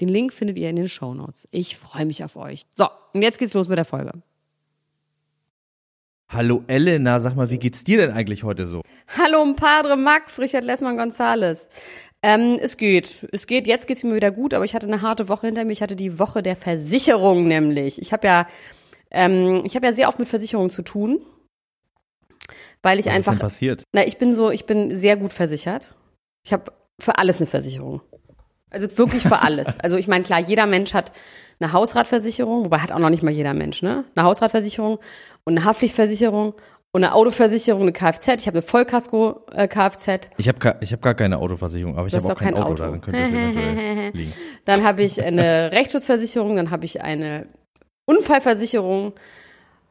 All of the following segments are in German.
Den Link findet ihr in den Show Notes. Ich freue mich auf euch. So, und jetzt geht's los mit der Folge. Hallo Elena, sag mal, wie geht's dir denn eigentlich heute so? Hallo Padre Max, Richard Lessmann Gonzales. Ähm, es geht. Es geht. Jetzt geht's mir wieder gut, aber ich hatte eine harte Woche hinter mir. Ich hatte die Woche der Versicherung nämlich. Ich habe ja, ähm, ich habe ja sehr oft mit Versicherungen zu tun, weil ich Was einfach. ist denn passiert? Na, ich bin so, ich bin sehr gut versichert. Ich habe für alles eine Versicherung. Also wirklich für alles. Also ich meine, klar, jeder Mensch hat eine Hausratversicherung, wobei hat auch noch nicht mal jeder Mensch, ne? Eine Hausratversicherung und eine Haftpflichtversicherung und eine Autoversicherung, eine Kfz. Ich habe eine Vollkasko-Kfz. Ich habe ich hab gar keine Autoversicherung, aber ich habe auch auch kein, kein Auto, Auto. daran könnte es eventuell liegen. Dann habe ich eine Rechtsschutzversicherung, dann habe ich eine Unfallversicherung,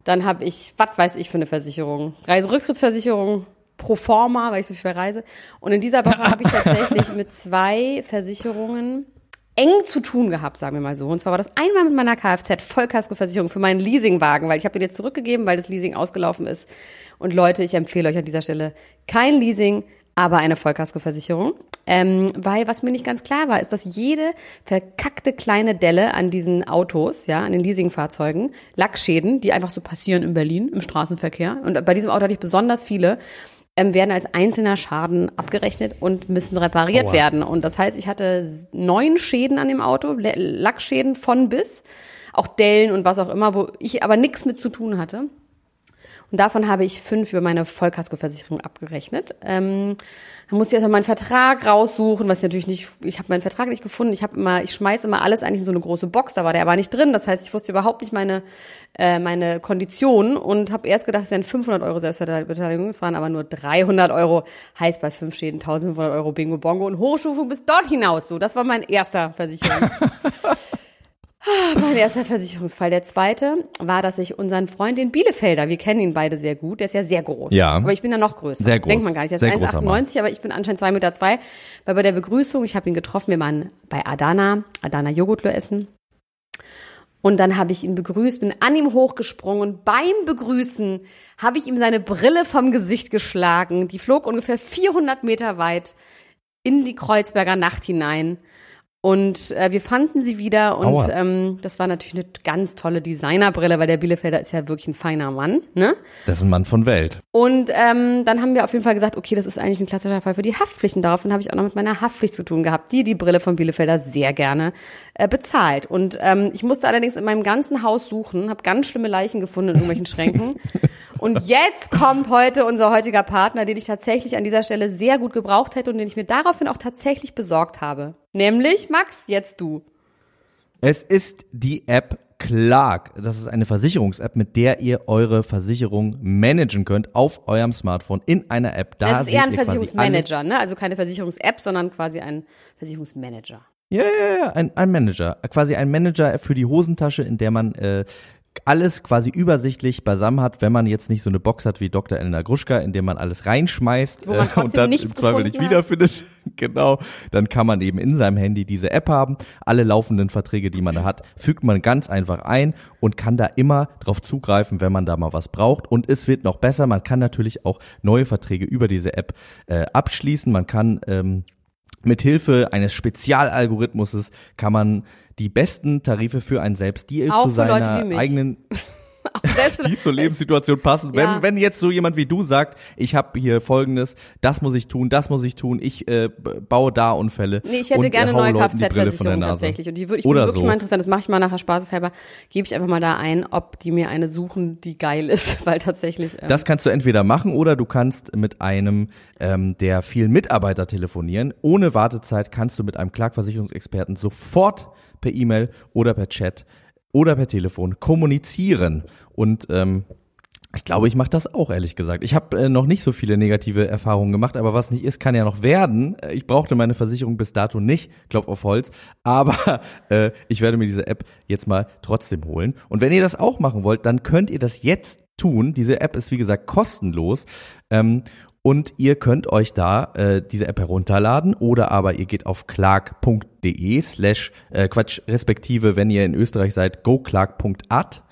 dann habe ich, was weiß ich für eine Versicherung, Reiserücktrittsversicherung, pro forma, weil ich so viel reise. Und in dieser Woche habe ich tatsächlich mit zwei Versicherungen eng zu tun gehabt, sagen wir mal so. Und zwar war das einmal mit meiner Kfz-Vollkaskoversicherung für meinen Leasingwagen, weil ich habe den jetzt zurückgegeben, weil das Leasing ausgelaufen ist. Und Leute, ich empfehle euch an dieser Stelle kein Leasing, aber eine Vollkaskoversicherung. Ähm, weil was mir nicht ganz klar war, ist, dass jede verkackte kleine Delle an diesen Autos, ja, an den Leasingfahrzeugen, Lackschäden, die einfach so passieren in Berlin im Straßenverkehr, und bei diesem Auto hatte ich besonders viele, ähm, werden als einzelner Schaden abgerechnet und müssen repariert Aua. werden. Und das heißt, ich hatte neun Schäden an dem Auto, Lackschäden von bis, auch Dellen und was auch immer, wo ich aber nichts mit zu tun hatte. Und davon habe ich fünf über meine Vollkaskoversicherung abgerechnet. Ähm, dann musste ich erstmal meinen Vertrag raussuchen, was ich natürlich nicht, ich habe meinen Vertrag nicht gefunden. Ich habe immer, ich schmeiß immer alles eigentlich in so eine große Box, da war der aber nicht drin. Das heißt, ich wusste überhaupt nicht meine, äh, meine Konditionen und habe erst gedacht, es wären 500 Euro Selbstbeteiligung. Es waren aber nur 300 Euro. Heißt bei fünf Schäden 1500 Euro Bingo Bongo und Hochstufung bis dort hinaus. So, das war mein erster Versicherungs. Mein erster Versicherungsfall. Der zweite war, dass ich unseren Freund, den Bielefelder, wir kennen ihn beide sehr gut, der ist ja sehr groß. Ja. Aber ich bin ja noch größer. Sehr groß. Denkt man gar nicht. Der ist Sehr großer Mann. 1,98, aber ich bin anscheinend 2,2 Meter. Zwei, weil bei der Begrüßung, ich habe ihn getroffen, wir waren bei Adana, Adana Joghurtlö essen. Und dann habe ich ihn begrüßt, bin an ihm hochgesprungen und beim Begrüßen habe ich ihm seine Brille vom Gesicht geschlagen. Die flog ungefähr 400 Meter weit in die Kreuzberger Nacht hinein. Und äh, wir fanden sie wieder und Aua. ähm, das war natürlich eine ganz tolle Designerbrille, weil der Bielefelder ist ja wirklich ein feiner Mann. Ne? Das ist ein Mann von Welt. Und ähm, dann haben wir auf jeden Fall gesagt, okay, das ist eigentlich ein klassischer Fall für die Haftpflichten. Daraufhin habe ich auch noch mit meiner Haftpflicht zu tun gehabt, die die Brille von Bielefelder sehr gerne äh, bezahlt. Und ähm, ich musste allerdings in meinem ganzen Haus suchen, habe ganz schlimme Leichen gefunden in irgendwelchen Schränken. Und jetzt kommt heute unser heutiger Partner, den ich tatsächlich an dieser Stelle sehr gut gebraucht hätte und den ich mir daraufhin auch tatsächlich besorgt habe. Nämlich, Max, jetzt du. Es ist die App Clark. Das ist eine Versicherungs-App, mit der ihr eure Versicherung managen könnt auf eurem Smartphone in einer App. Da Das ist eher ein Versicherungsmanager, ne? Also keine Versicherungs-App, sondern quasi ein Versicherungsmanager. Ja, ja, ja, ein, ein Manager. Quasi ein Manager für die Hosentasche, in der man äh, alles quasi übersichtlich beisammen hat, wenn man jetzt nicht so eine Box hat wie Dr. Elena Gruschka, in der man alles reinschmeißt man äh, und dann im Zweifel nicht wiederfindet. genau. Dann kann man eben in seinem Handy diese App haben. Alle laufenden Verträge, die man da hat, fügt man ganz einfach ein und kann da immer drauf zugreifen, wenn man da mal was braucht. Und es wird noch besser. Man kann natürlich auch neue Verträge über diese App äh, abschließen. Man kann ähm, mit Hilfe eines Spezialalgorithmuses kann man die besten Tarife für einen selbst, die Auch zu für Leute seiner wie mich. eigenen, die zur Lebenssituation passen. Ja. Wenn, wenn jetzt so jemand wie du sagt, ich habe hier Folgendes, das muss ich tun, das muss ich tun, ich äh, baue da Unfälle. Nee, ich hätte und, gerne neue Kfz-Versicherung tatsächlich. Und die würde ich Oder wirklich so. mal interessant. Das mache ich mal nachher spaßeshalber. Gebe ich einfach mal da ein, ob die mir eine suchen, die geil ist, weil tatsächlich. Ähm, Das kannst du entweder machen oder du kannst mit einem ähm, der vielen Mitarbeiter telefonieren. Ohne Wartezeit kannst du mit einem Klagversicherungsexperten sofort per E-Mail oder per Chat oder per Telefon kommunizieren. Und ähm, Ich glaube, ich mache das auch, ehrlich gesagt. Ich habe äh, noch nicht so viele negative Erfahrungen gemacht, aber was nicht ist, kann ja noch werden. Äh, Ich brauchte meine Versicherung bis dato nicht, Klopf auf Holz, aber äh, ich werde mir diese App jetzt mal trotzdem holen. Und wenn ihr das auch machen wollt, dann könnt ihr das jetzt tun. Diese App ist, wie gesagt, kostenlos. Ähm, und ihr könnt euch da äh, diese App herunterladen oder aber ihr geht auf clark.de slash, äh, Quatsch, respektive, wenn ihr in Österreich seid, goclark.at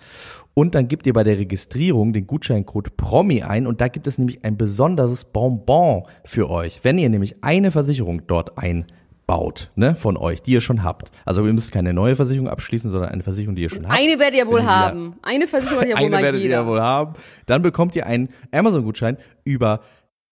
und dann gebt ihr bei der Registrierung den Gutscheincode PROMI ein und da gibt es nämlich ein besonderes Bonbon für euch. Wenn ihr nämlich eine Versicherung dort einbaut, ne, von euch, die ihr schon habt. Also ihr müsst keine neue Versicherung abschließen, sondern eine Versicherung, die ihr schon habt. Eine werdet ihr wohl ihr- haben. Eine Versicherung hat ja wohl Eine mal werdet jeder. ihr wohl haben. Dann bekommt ihr einen Amazon-Gutschein über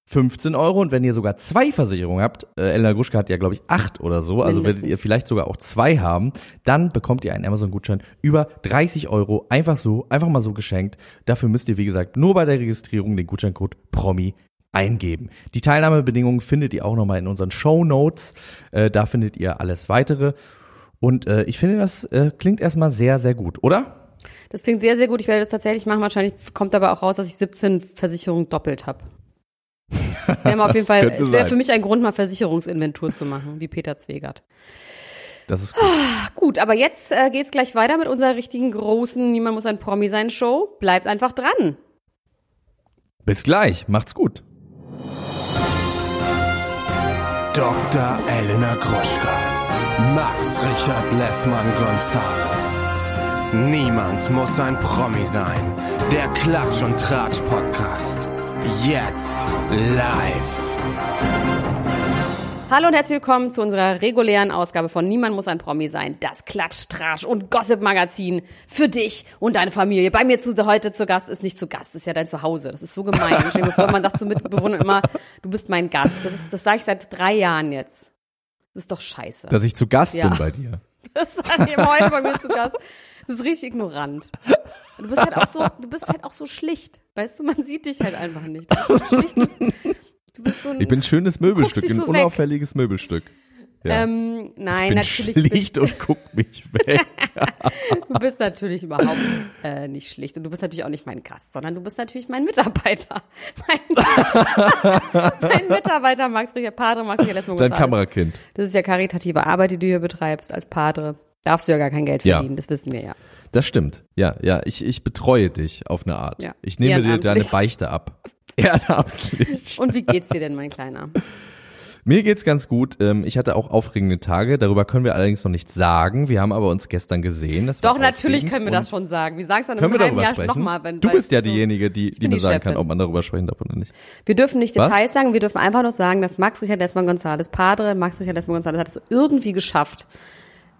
15 Euro und wenn ihr sogar zwei Versicherungen habt, äh, Elena Gruschka hat ja glaube ich acht oder so, also werdet Mindestens. ihr vielleicht sogar auch zwei haben, dann bekommt ihr einen Amazon-Gutschein über 30 Euro, einfach so, einfach mal so geschenkt. Dafür müsst ihr wie gesagt nur bei der Registrierung den Gutscheincode PROMI eingeben. Die Teilnahmebedingungen findet ihr auch nochmal in unseren Show Notes, äh, da findet ihr alles weitere und äh, ich finde, das äh, klingt erstmal sehr, sehr gut, oder? Das klingt sehr, sehr gut. Ich werde das tatsächlich machen. Wahrscheinlich kommt aber auch raus, dass ich 17 Versicherungen doppelt habe. Das wäre auf jeden Fall, es wäre für mich ein Grund, mal Versicherungsinventur zu machen, wie Peter Zwegert. Das ist gut. Gut, aber jetzt äh, geht's gleich weiter mit unserer richtigen großen Niemand muss ein Promi sein Show. Bleibt einfach dran. Bis gleich, macht's gut. Dr. Elena Gruschka. Max Richard Lessmann Gonzales. Niemand muss ein Promi sein. Der Klatsch und Tratsch Podcast. Jetzt live. Hallo und herzlich willkommen zu unserer regulären Ausgabe von Niemand muss ein Promi sein. Das Klatsch, Trash und Gossip-Magazin für dich und deine Familie. Bei mir zu, heute zu Gast ist nicht zu Gast, ist ja dein Zuhause. Das ist so gemein. Stell dir vor, man sagt zu Mitbewohnern immer, du bist mein Gast. Das, ist, das sage ich seit drei Jahren jetzt. Das ist doch scheiße. Dass ich zu Gast Ja. bin bei dir. Das war eben heute bei mir zu Gast. Das ist richtig ignorant. Du bist halt auch so, du bist halt auch so schlicht. Weißt du, man sieht dich halt einfach nicht. Du bist so ein schlichtes, du bist so ein, Ich bin ein schönes Möbelstück, ein so weg. unauffälliges Möbelstück. Ja. ähm, nein, ich bin natürlich schlicht und guck mich weg. du bist natürlich überhaupt äh, nicht schlicht und du bist natürlich auch nicht mein Gast, sondern du bist natürlich mein Mitarbeiter. Mein, mein Mitarbeiter Max Richard Padre, Max Richard Lesmo Dein. Kamerakind. Das ist ja karitative Arbeit, die du hier betreibst als Padre. Darfst du ja gar kein Geld Ja. verdienen, das wissen wir ja. Das stimmt. Ja, ja, ich, ich betreue dich auf eine Art. Ja. Ich nehme dir deine. Beichte ab. Ehrenamtlich. Und wie geht's dir denn, mein Kleiner? Mir geht's ganz gut. Ähm, Ich hatte auch aufregende Tage. Darüber können wir allerdings noch nichts sagen. Wir haben aber uns gestern gesehen. Doch, natürlich können wir das schon sagen. Wir sagen es dann im halben Jahr nochmal. Wenn, du bist ja so- diejenige, die, die mir die sagen kann, ob man darüber sprechen darf oder nicht. Wir dürfen nicht Was? Details sagen, wir dürfen einfach nur sagen, dass Max Richard Desmond González, Padre Max Richard Desmond González, hat es irgendwie geschafft,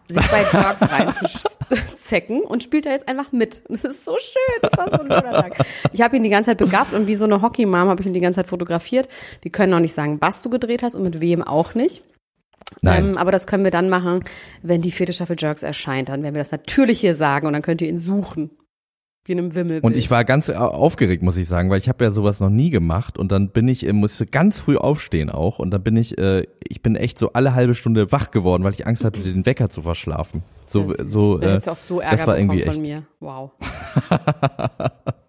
sich bei Jerks reinzuzecken und spielt da jetzt einfach mit. Das ist so schön, das war so ein schöner Tag. Ich habe ihn die ganze Zeit begafft und wie so eine Hockey-Mom habe ich ihn die ganze Zeit fotografiert. Wir können auch nicht sagen, was du gedreht hast und mit wem auch nicht. Nein. Ähm, aber das können wir dann machen, wenn die vierte Staffel Jerks erscheint. Dann werden wir das natürlich hier sagen und dann könnt ihr ihn suchen. Wie in einem Wimmelbild. Und ich war ganz au- aufgeregt, muss ich sagen, weil ich habe ja sowas noch nie gemacht und dann bin ich, äh, musste ganz früh aufstehen auch und dann bin ich, äh, ich bin echt so alle halbe Stunde wach geworden, weil ich Angst hatte, den Wecker zu verschlafen. So, Ja, so, äh, auch so Ärger das war irgendwie von echt. mir. Wow.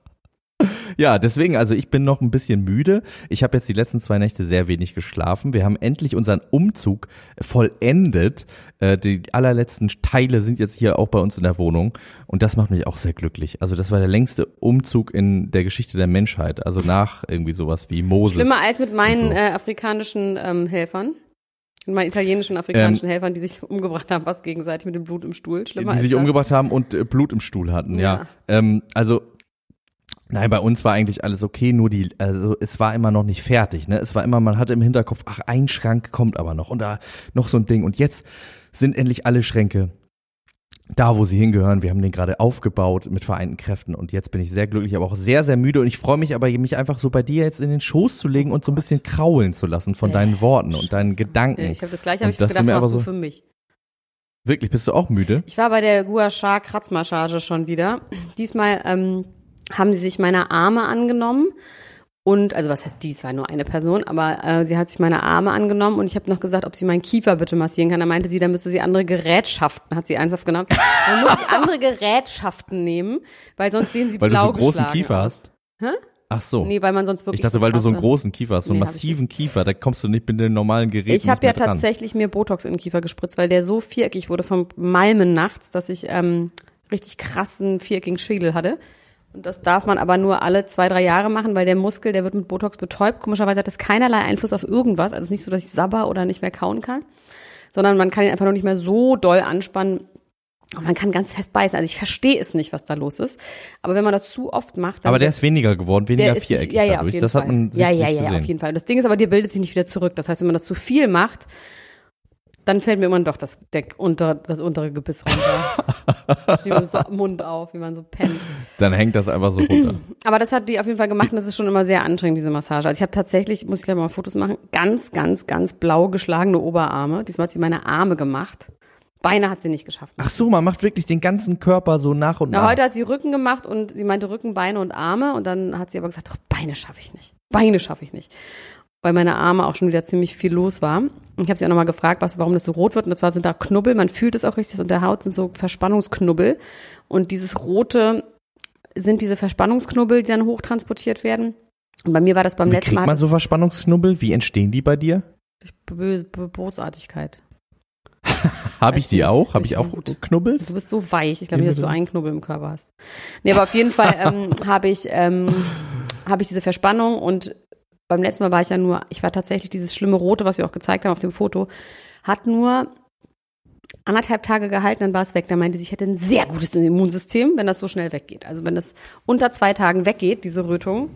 Ja, deswegen, also ich bin noch ein bisschen müde. Ich habe jetzt die letzten zwei Nächte sehr wenig geschlafen. Wir haben endlich unseren Umzug vollendet. Äh, die allerletzten Teile sind jetzt hier auch bei uns in der Wohnung. Und das macht mich auch sehr glücklich. Also das war der längste Umzug in der Geschichte der Menschheit. Also nach irgendwie sowas wie Moses. Schlimmer als mit meinen so. äh, afrikanischen ähm, Helfern. Mit meinen italienischen afrikanischen Helfern, die sich umgebracht haben, fast gegenseitig mit dem Blut im Stuhl. Schlimmer die sich das. umgebracht haben und äh, Blut im Stuhl hatten, ja. Ja. Ähm, also Nein, bei uns war eigentlich alles okay, nur die, also es war immer noch nicht fertig, ne? Es war immer, man hatte im Hinterkopf, ach, ein Schrank kommt aber noch und da noch so ein Ding und jetzt sind endlich alle Schränke da, wo sie hingehören. Wir haben den gerade aufgebaut mit vereinten Kräften und jetzt bin ich sehr glücklich, aber auch sehr, sehr müde und ich freue mich aber, mich einfach so bei dir jetzt in den Schoß zu legen und so ein bisschen kraulen zu lassen von deinen Worten und deinen Gedanken. Ich habe das gleiche hab Und ich gedacht, machst du so- für mich. Wirklich, bist du auch müde? Ich war bei der Gua Sha Kratzmassage schon wieder. Diesmal ähm, haben sie sich meiner Arme angenommen. Und, also was heißt dies, war nur eine Person, aber äh, sie hat sich meine Arme angenommen und ich habe noch gesagt, ob sie meinen Kiefer bitte massieren kann. Da meinte sie, da müsste sie andere Gerätschaften, hat sie ernsthaft genannt. Dann muss ich andere Gerätschaften nehmen, weil sonst sehen sie Weil du blau so großen geschlagen Kiefer aus. hast? Ach so. Nee, weil man sonst wirklich ich dachte, weil du so einen großen Kiefer hast, so einen Nee, massiven Kiefer, da kommst du nicht mit den normalen Geräten Ich habe ja dran. tatsächlich mir Botox in den Kiefer gespritzt, weil der so viereckig wurde vom Malmen nachts, dass ich ähm, richtig krassen viereckigen Schädel hatte. Und das darf man aber nur alle zwei, drei Jahre machen, weil der Muskel, der wird mit Botox betäubt. Komischerweise hat das keinerlei Einfluss auf irgendwas. Also es ist nicht so, dass ich sabber oder nicht mehr kauen kann, sondern man kann ihn einfach nur nicht mehr so doll anspannen. Und man kann ganz fest beißen. Also ich verstehe es nicht, was da los ist. Aber wenn man das zu oft macht, dann Aber der ist weniger geworden, weniger der ist viereckig ja, ja, dadurch. Das Fall. hat man ja, ja, ja, gesehen. auf jeden Fall. Das Ding ist aber, dir bildet sich nicht wieder zurück. Das heißt, wenn man das zu viel macht, dann fällt mir immer doch das, der unter, das untere Gebiss runter. So Mund auf, wie man so pennt. Dann hängt das einfach so runter. Aber das hat die auf jeden Fall gemacht und das ist schon immer sehr anstrengend, diese Massage. Also ich habe tatsächlich, muss ich gleich mal Fotos machen, ganz, ganz, ganz blau geschlagene Oberarme. Diesmal hat sie meine Arme gemacht. Beine hat sie nicht geschafft. Ach so, man macht wirklich den ganzen Körper so nach und Na, nach. heute hat sie Rücken gemacht und sie meinte Rücken, Beine und Arme und dann hat sie aber gesagt, doch, Beine schaffe ich nicht. Beine schaffe ich nicht. Weil meine Arme auch schon wieder ziemlich viel los war. Und ich habe sie auch nochmal gefragt, was, warum das so rot wird. Und zwar sind da Knubbel, man fühlt es auch richtig, und der Haut sind so Verspannungsknubbel. Und dieses rote sind diese Verspannungsknubbel, die dann hochtransportiert werden. Und bei mir war das beim Wie letzten kriegt Mal man hat so Verspannungsknubbel? Wie entstehen die bei dir? das böse Bo- Bosartigkeit. Habe ich die nicht, auch? Habe ich auch gut. Knubbels? Du bist so weich. Ich glaube dass du einen Knubbel im Körper hast. Nee, aber auf jeden Fall ähm, habe ich, ähm, habe ich diese Verspannung und beim letzten Mal war ich ja nur, ich war tatsächlich dieses schlimme Rote, was wir auch gezeigt haben auf dem Foto, hat nur anderthalb Tage gehalten, dann war es weg. Da meinte sie, ich hätte ein sehr gutes Immunsystem, wenn das so schnell weggeht. Also wenn das unter zwei Tagen weggeht, diese Rötung,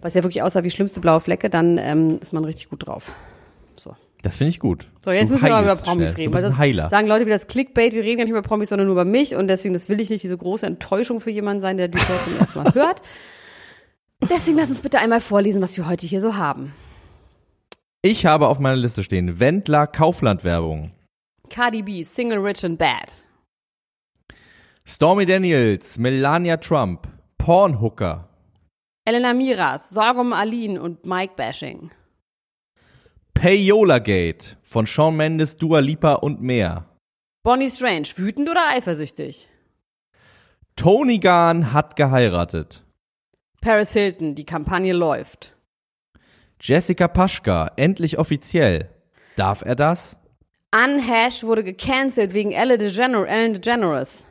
was ja wirklich aussah wie schlimmste blaue Flecke, dann ähm, ist man richtig gut drauf. So. Das finde ich gut. So, jetzt Du müssen wir mal über Promis schnell. reden. Weil ein das Heiler. sagen Leute wie das Clickbait, wir reden gar nicht über Promis, sondern nur über mich und deswegen, das will ich nicht, diese große Enttäuschung für jemanden sein, der die Show zum ersten Mal hört. Deswegen lass uns bitte einmal vorlesen, was wir heute hier so haben. Ich habe auf meiner Liste stehen Wendler Kaufland Werbung. Cardi B, Single Rich and Bad. Stormy Daniels, Melania Trump, Pornhooker, Elena Miras, Sorge um Aline und Mike Bashing. Payola Gate von Shawn Mendes, Dua Lipa und mehr. Bonnie Strange, wütend oder eifersüchtig? Tony Gahn hat geheiratet. Paris Hilton, die Kampagne läuft. Jessica Paschka, endlich offiziell. Darf er das? Unhash wurde gecancelt wegen Ellen DeGeneres.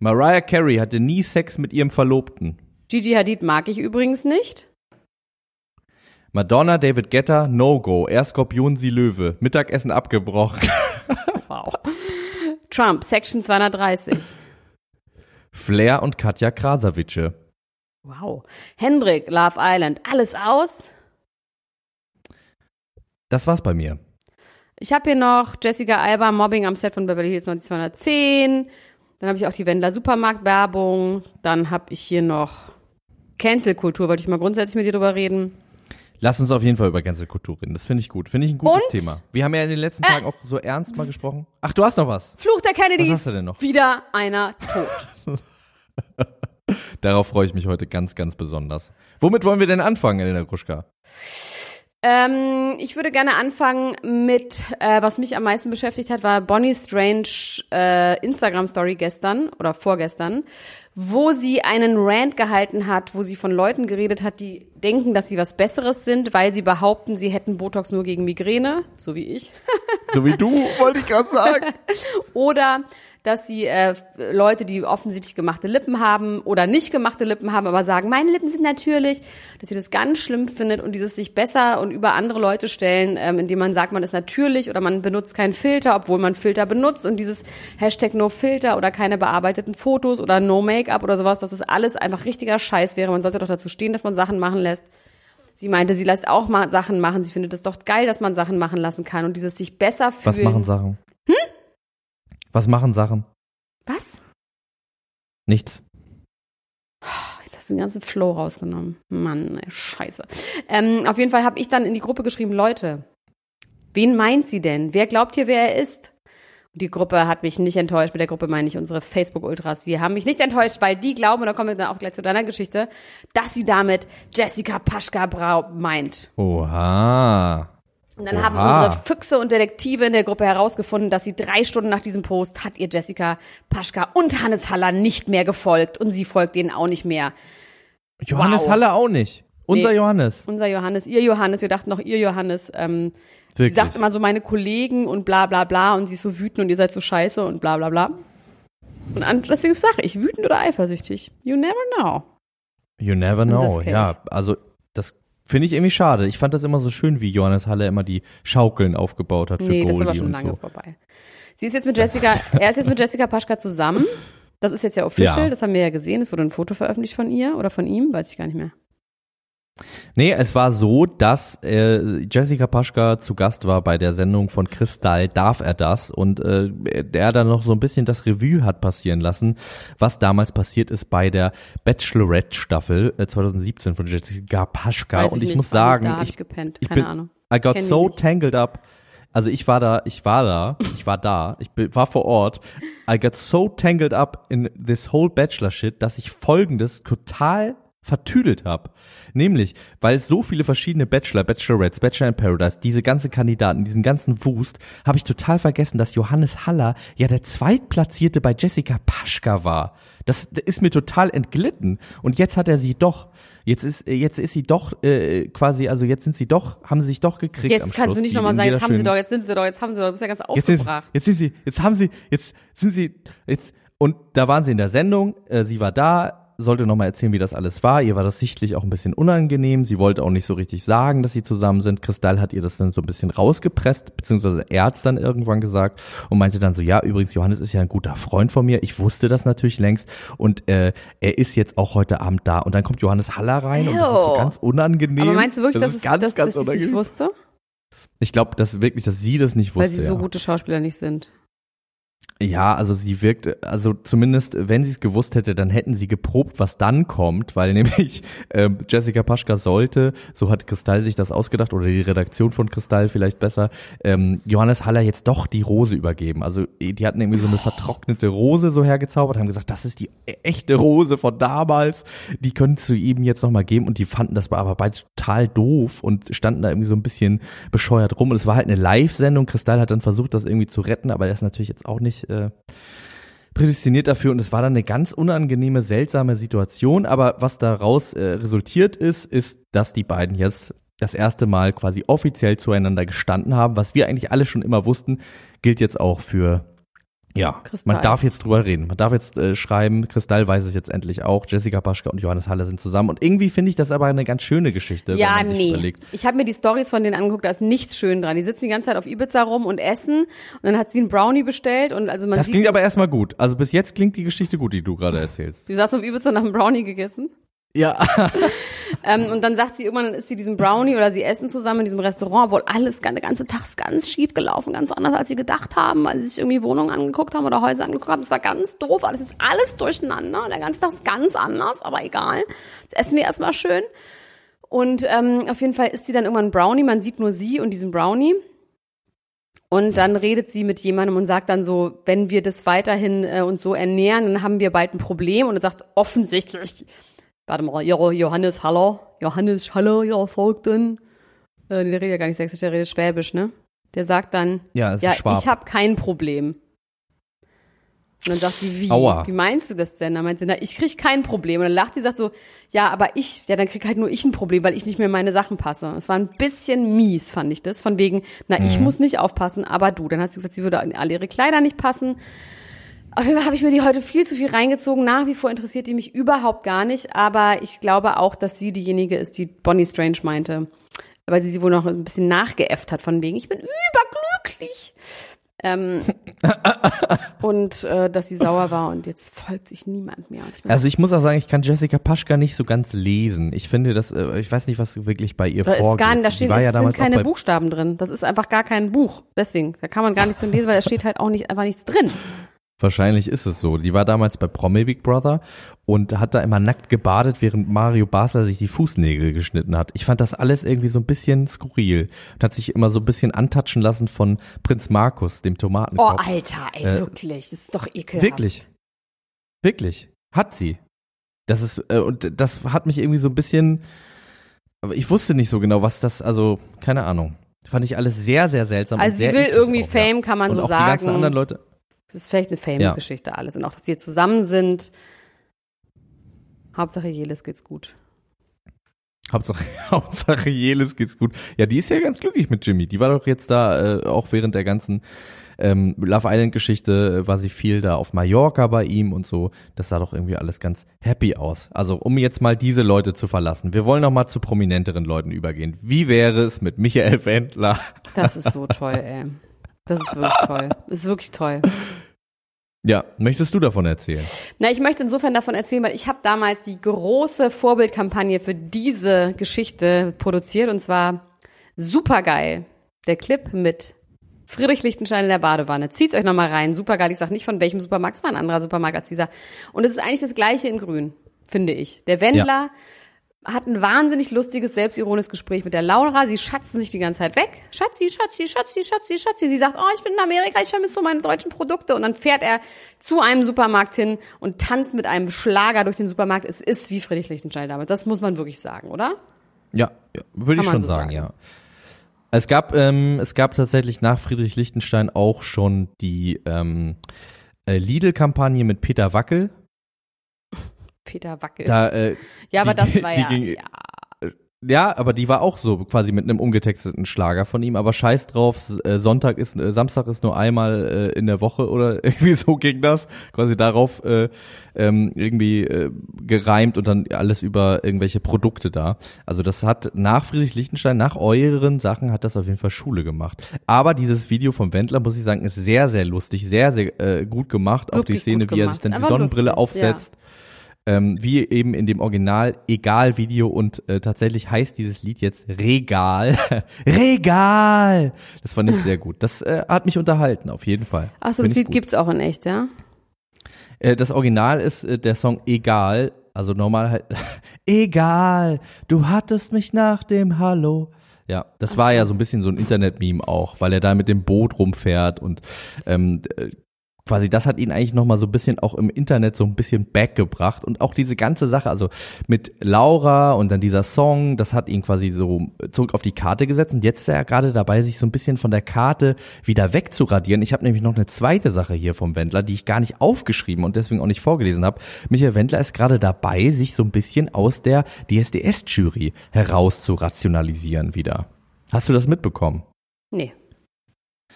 Mariah Carey hatte nie Sex mit ihrem Verlobten. Gigi Hadid mag ich übrigens nicht. Madonna, David Guetta, No-Go. Er Skorpion, sie Löwe. Mittagessen abgebrochen. Wow. Trump, Section 230. Flair und Katja Krasavice. Wow. Hendrik, Love Island, alles aus. Das war's bei mir. Ich habe hier noch Jessica Alba, Mobbing am Set von Beverly Hills 90210. Dann habe ich auch die Wendler Supermarktwerbung. Dann habe ich hier noch Cancel-Kultur, wollte ich mal grundsätzlich mit dir drüber reden. Lass uns auf jeden Fall über Cancel-Kultur reden. Das finde ich gut. Finde ich ein gutes Und? Thema. Wir haben ja in den letzten Tagen auch so ernst mal gesprochen. Ach, du hast noch was. Fluch der Kennedys. Was hast du denn noch? Wieder einer tot. Darauf freue ich mich heute ganz, ganz besonders. Womit wollen wir denn anfangen, Elena Gruschka? Ähm, ich würde gerne anfangen mit, äh, was mich am meisten beschäftigt hat, war Bonnie Strange äh, Instagram-Story gestern oder vorgestern, wo sie einen Rant gehalten hat, wo sie von Leuten geredet hat, die denken, dass sie was Besseres sind, weil sie behaupten, sie hätten Botox nur gegen Migräne, so wie ich. So wie du, wollte ich gerade sagen. Oder dass sie äh, Leute, die offensichtlich gemachte Lippen haben oder nicht gemachte Lippen haben, aber sagen, meine Lippen sind natürlich, dass sie das ganz schlimm findet und dieses sich besser und über andere Leute stellen, ähm, indem man sagt, man ist natürlich oder man benutzt keinen Filter, obwohl man Filter benutzt und dieses Hashtag No Filter oder keine bearbeiteten Fotos oder No Make-up oder sowas, dass das alles einfach richtiger Scheiß wäre. Man sollte doch dazu stehen, dass man Sachen machen lässt. Sie meinte, sie lässt auch mal Sachen machen. Sie findet es doch geil, dass man Sachen machen lassen kann und dieses sich besser fühlen. Was machen Sachen? Hm? Was machen Sachen? Was? Nichts. Jetzt hast du den ganzen Flow rausgenommen. Mann, ey, scheiße. Ähm, auf jeden Fall habe ich dann in die Gruppe geschrieben, Leute, wen meint sie denn? Wer glaubt hier, wer er ist? Und die Gruppe hat mich nicht enttäuscht. Mit der Gruppe meine ich unsere Facebook-Ultras. Die haben mich nicht enttäuscht, weil die glauben, und da kommen wir dann auch gleich zu deiner Geschichte, dass sie damit Jessica Paschka Brau meint. Oha. Und dann haben Oha. unsere Füchse und Detektive in der Gruppe herausgefunden, dass sie drei Stunden nach diesem Post hat ihr Jessica Paschka und Hannes Haller nicht mehr gefolgt und sie folgt denen auch nicht mehr. Johannes Wow. Halle auch nicht. Unser Nee. Johannes. Unser Johannes, ihr Johannes, wir dachten noch ihr Johannes. Ähm, sie Wirklich. sagt immer so meine Kollegen und bla bla bla und sie ist so wütend und ihr seid so scheiße und bla bla bla. Und deswegen sage ich, wütend oder eifersüchtig. You never know. You never know. Ja, also das finde ich irgendwie schade. Ich fand das immer so schön, wie Johannes Halle immer die Schaukeln aufgebaut hat für Nee, das ist Goldie aber schon und lange so. vorbei. Sie ist jetzt mit Jessica, er ist jetzt mit Jessica Paschka zusammen. Das ist jetzt ja official, Ja. das haben wir ja gesehen. Es wurde ein Foto veröffentlicht von ihr oder von ihm, weiß ich gar nicht mehr. Nee, es war so, dass äh, Jessica Paschka zu Gast war bei der Sendung von Kristall, darf er das? Und äh, der dann noch so ein bisschen das Revue hat passieren lassen, was damals passiert ist bei der Bachelorette-Staffel äh, 2017 von Jessica Paschka. Weiß Und ich nicht, muss sagen, ich, ich gepennt, ich keine bin- Ahnung. I got Kenn so tangled up. Also ich war da, ich war da, ich war da, ich war vor Ort. I got so tangled up in this whole Bachelor shit, dass ich folgendes total vertüdelt habe. Nämlich, weil es so viele verschiedene Bachelor, Bachelorettes, Bachelor in Paradise, diese ganzen Kandidaten, diesen ganzen Wust, habe ich total vergessen, dass Johannes Haller ja der Zweitplatzierte bei Jessica Paschka war. Das ist mir total entglitten. Und jetzt hat er sie doch. Jetzt ist, jetzt ist sie doch äh, quasi, also jetzt sind sie doch, haben sie sich doch gekriegt. Jetzt kannst Schluss, du nicht nochmal sagen, jetzt haben sie doch, jetzt sind sie doch, jetzt haben sie doch, du bist ja ganz Jetzt sind, aufgebracht. jetzt sind sie, jetzt haben sie, jetzt sind sie, jetzt, und da waren sie in der Sendung, äh, sie war da, sollte nochmal erzählen, wie das alles war. Ihr war das sichtlich auch ein bisschen unangenehm. Sie wollte auch nicht so richtig sagen, dass sie zusammen sind. Kristall hat ihr das dann so ein bisschen rausgepresst, beziehungsweise er hat's dann irgendwann gesagt und meinte dann so, ja, übrigens, Johannes ist ja ein guter Freund von mir. Ich wusste das natürlich längst und äh, er ist jetzt auch heute Abend da. Und dann kommt Johannes Haller rein und das ist so Ew. ganz unangenehm. Aber meinst du wirklich, das dass, ist ganz, dass, ganz dass ich es nicht wusste? Ich glaube, dass wirklich, dass sie das nicht Weil wusste. sie so ja. gute Schauspieler nicht sind. Ja, also sie wirkt, also zumindest, wenn sie es gewusst hätte, dann hätten sie geprobt, was dann kommt, weil nämlich äh, Jessica Paschka sollte, so hat Kristall sich das ausgedacht, oder die Redaktion von Kristall vielleicht besser, ähm, Johannes Haller jetzt doch die Rose übergeben. Also die hatten irgendwie so eine vertrocknete Rose so hergezaubert, haben gesagt, das ist die e- echte Rose von damals, die könntest du ihm jetzt nochmal geben. Und die fanden das aber beide total doof und standen da irgendwie so ein bisschen bescheuert rum. Und es war halt eine Live-Sendung, Kristall hat dann versucht, das irgendwie zu retten, aber er ist natürlich jetzt auch nicht äh, prädestiniert dafür und es war dann eine ganz unangenehme, seltsame Situation. Aber was daraus äh, resultiert ist, ist, dass die beiden jetzt das erste Mal quasi offiziell zueinander gestanden haben. Was wir eigentlich alle schon immer wussten, gilt jetzt auch für ja, Kristall. man darf jetzt drüber reden. Man darf jetzt äh, schreiben, Kristall weiß es jetzt endlich auch, Jessica Paschka und Johannes Halle sind zusammen. Und irgendwie finde ich das aber eine ganz schöne Geschichte, wenn Ja, man sich nee. überlegt. Ich habe mir die Stories von denen angeguckt, da ist nichts schön dran. Die sitzen die ganze Zeit auf Ibiza rum und essen und dann hat sie einen Brownie bestellt und also man Das sieht, klingt aber erstmal gut. Also bis jetzt klingt die Geschichte gut, die du gerade erzählst. sie saß auf Ibiza und haben Brownie gegessen. Ja. Ähm, und dann sagt sie irgendwann, isst sie diesen Brownie oder sie essen zusammen in diesem Restaurant, obwohl alles, der ganze Tag ist ganz schief gelaufen, ganz anders, als sie gedacht haben, als sie sich irgendwie Wohnungen angeguckt haben oder Häuser angeguckt haben. Es war ganz doof, alles ist alles durcheinander. Der ganze Tag ist ganz anders, aber egal. Jetzt essen wir erstmal schön. Und ähm, auf jeden Fall isst sie dann irgendwann Brownie. Man sieht nur sie und diesen Brownie. Und dann redet sie mit jemandem und sagt dann so, wenn wir das weiterhin äh, uns so ernähren, dann haben wir bald ein Problem. Und er sagt offensichtlich, warte mal, ja, Johannes Haller, Johannes Haller, ja, sagt dann, äh, der redet ja gar nicht sächsisch, der redet schwäbisch, ne? Der sagt dann, Ja, ja, ich habe kein Problem. Und dann sagt sie, wie? Aua. Wie meinst du das denn? Dann meint sie, na, ich krieg kein Problem. Und dann lacht sie, sagt so, ja, aber ich, ja, dann krieg halt nur ich ein Problem, weil ich nicht mehr in meine Sachen passe. Es war ein bisschen mies, fand ich das. Von wegen, na, Mhm. ich muss nicht aufpassen, aber du. Dann hat sie gesagt, sie würde alle ihre Kleider nicht passen. Auf jeden Fall habe ich mir die heute viel zu viel reingezogen. Nach wie vor interessiert die mich überhaupt gar nicht. Aber ich glaube auch, dass sie diejenige ist, die Bonnie Strange meinte. Weil sie sie wohl noch ein bisschen nachgeäfft hat von wegen, ich bin überglücklich. Ähm, und äh, dass sie sauer war und jetzt folgt sich niemand mehr. Ich meine, Also ich muss auch sagen, ich kann Jessica Paschka nicht so ganz lesen. Ich finde das, äh, ich weiß nicht, was wirklich bei ihr da ist vorgeht. gar nicht, da stehen, war ja sind keine Buchstaben drin. Das ist einfach gar kein Buch. Deswegen, da kann man gar nichts drin lesen, weil da steht halt auch nicht einfach nichts drin. Wahrscheinlich ist es so. Die war damals bei Promi Big Brother und hat da immer nackt gebadet, während Mario Basler sich die Fußnägel geschnitten hat. Ich fand das alles irgendwie so ein bisschen skurril und hat sich immer so ein bisschen antatschen lassen von Prinz Markus, dem Oh, Tomatenkopf. Alter, ey, Äh, wirklich. Das ist doch ekelhaft. Wirklich. Wirklich. Hat sie. Das ist, äh, und das hat mich irgendwie so ein bisschen, aber ich wusste nicht so genau, was das, also, keine Ahnung. Fand ich alles sehr, sehr seltsam. Also sie will irgendwie auch, ja. Fame, kann man und so auch die ganzen anderen sagen. Leute. Das ist vielleicht eine Fame-Geschichte alles. Und auch, dass sie zusammen sind. Hauptsache Jelis geht's gut. Hauptsache, Hauptsache Jelis geht's gut. Ja, die ist ja ganz glücklich mit Jimmy. Die war doch jetzt da, äh, auch während der ganzen ähm, Love Island Geschichte, äh, war sie viel da auf Mallorca bei ihm und so. Das sah doch irgendwie alles ganz happy aus. Also, um jetzt mal diese Leute zu verlassen. Wir wollen noch mal zu prominenteren Leuten übergehen. Wie wäre es mit Michael Wendler? Das ist so toll, ey. Das ist wirklich toll. Das ist wirklich toll. Ja, möchtest du davon erzählen? Na, ich möchte insofern davon erzählen, weil ich habe damals die große Vorbildkampagne für diese Geschichte produziert und zwar supergeil. Der Clip mit Friedrich Lichtenstein in der Badewanne. Zieht's euch nochmal rein. Supergeil. Ich sag nicht von welchem Supermarkt, es war ein anderer Supermarkt als dieser. Und es ist eigentlich das gleiche in grün, finde ich. Der Wendler ja hat ein wahnsinnig lustiges, selbstironisches Gespräch mit der Laura. Sie schatzen sich die ganze Zeit weg. Schatzi, Schatzi, Schatzi, Schatzi, Schatzi. Sie sagt, oh, ich bin in Amerika, ich vermisse so meine deutschen Produkte. Und dann fährt er zu einem Supermarkt hin und tanzt mit einem Schlager durch den Supermarkt. Es ist wie Friedrich Lichtenstein damals. Das muss man wirklich sagen, oder? Ja, ja würde ich schon so sagen, sagen, ja. Es gab, ähm, es gab tatsächlich nach Friedrich Lichtenstein auch schon die ähm, äh, Lidl-Kampagne mit Peter Wackel Peter Wackel. Da, äh, ja, aber die, das war ja, ging, ja. Ja, aber die war auch so quasi mit einem umgetexteten Schlager von ihm. Aber scheiß drauf, äh, Sonntag ist, äh, Samstag ist nur einmal äh, in der Woche oder irgendwie so ging das. Quasi darauf äh, ähm, irgendwie äh, gereimt und dann alles über irgendwelche Produkte da. Also das hat nach Friedrich Lichtenstein, nach euren Sachen hat das auf jeden Fall Schule gemacht. Aber dieses Video vom Wendler, muss ich sagen, ist sehr, sehr lustig, sehr, sehr äh, gut gemacht. Wirklich auch die Szene, wie er sich dann die Sonnenbrille lustig, aufsetzt. Ja ähm, wie eben in dem Original Egal Video und äh, tatsächlich heißt dieses Lied jetzt Regal. Regal! Das fand ich sehr gut. Das äh, hat mich unterhalten, auf jeden Fall. Achso, das Lied gut. gibt's auch in echt, ja? Äh, das Original ist äh, der Song Egal. Also normal halt, egal, du hattest mich nach dem Hallo. Ja, das war ja so ein bisschen so ein Internet-Meme auch, weil er da mit dem Boot rumfährt und ähm, quasi das hat ihn eigentlich noch mal so ein bisschen auch im Internet so ein bisschen backgebracht und auch diese ganze Sache, also mit Laura und dann dieser Song, das hat ihn quasi so zurück auf die Karte gesetzt und jetzt ist er gerade dabei, sich so ein bisschen von der Karte wieder wegzuradieren. Ich habe nämlich noch eine zweite Sache hier vom Wendler, die ich gar nicht aufgeschrieben und deswegen auch nicht vorgelesen habe. Michael Wendler ist gerade dabei, sich so ein bisschen aus der DSDS-Jury heraus zu rationalisieren wieder. Hast du das mitbekommen? Nee.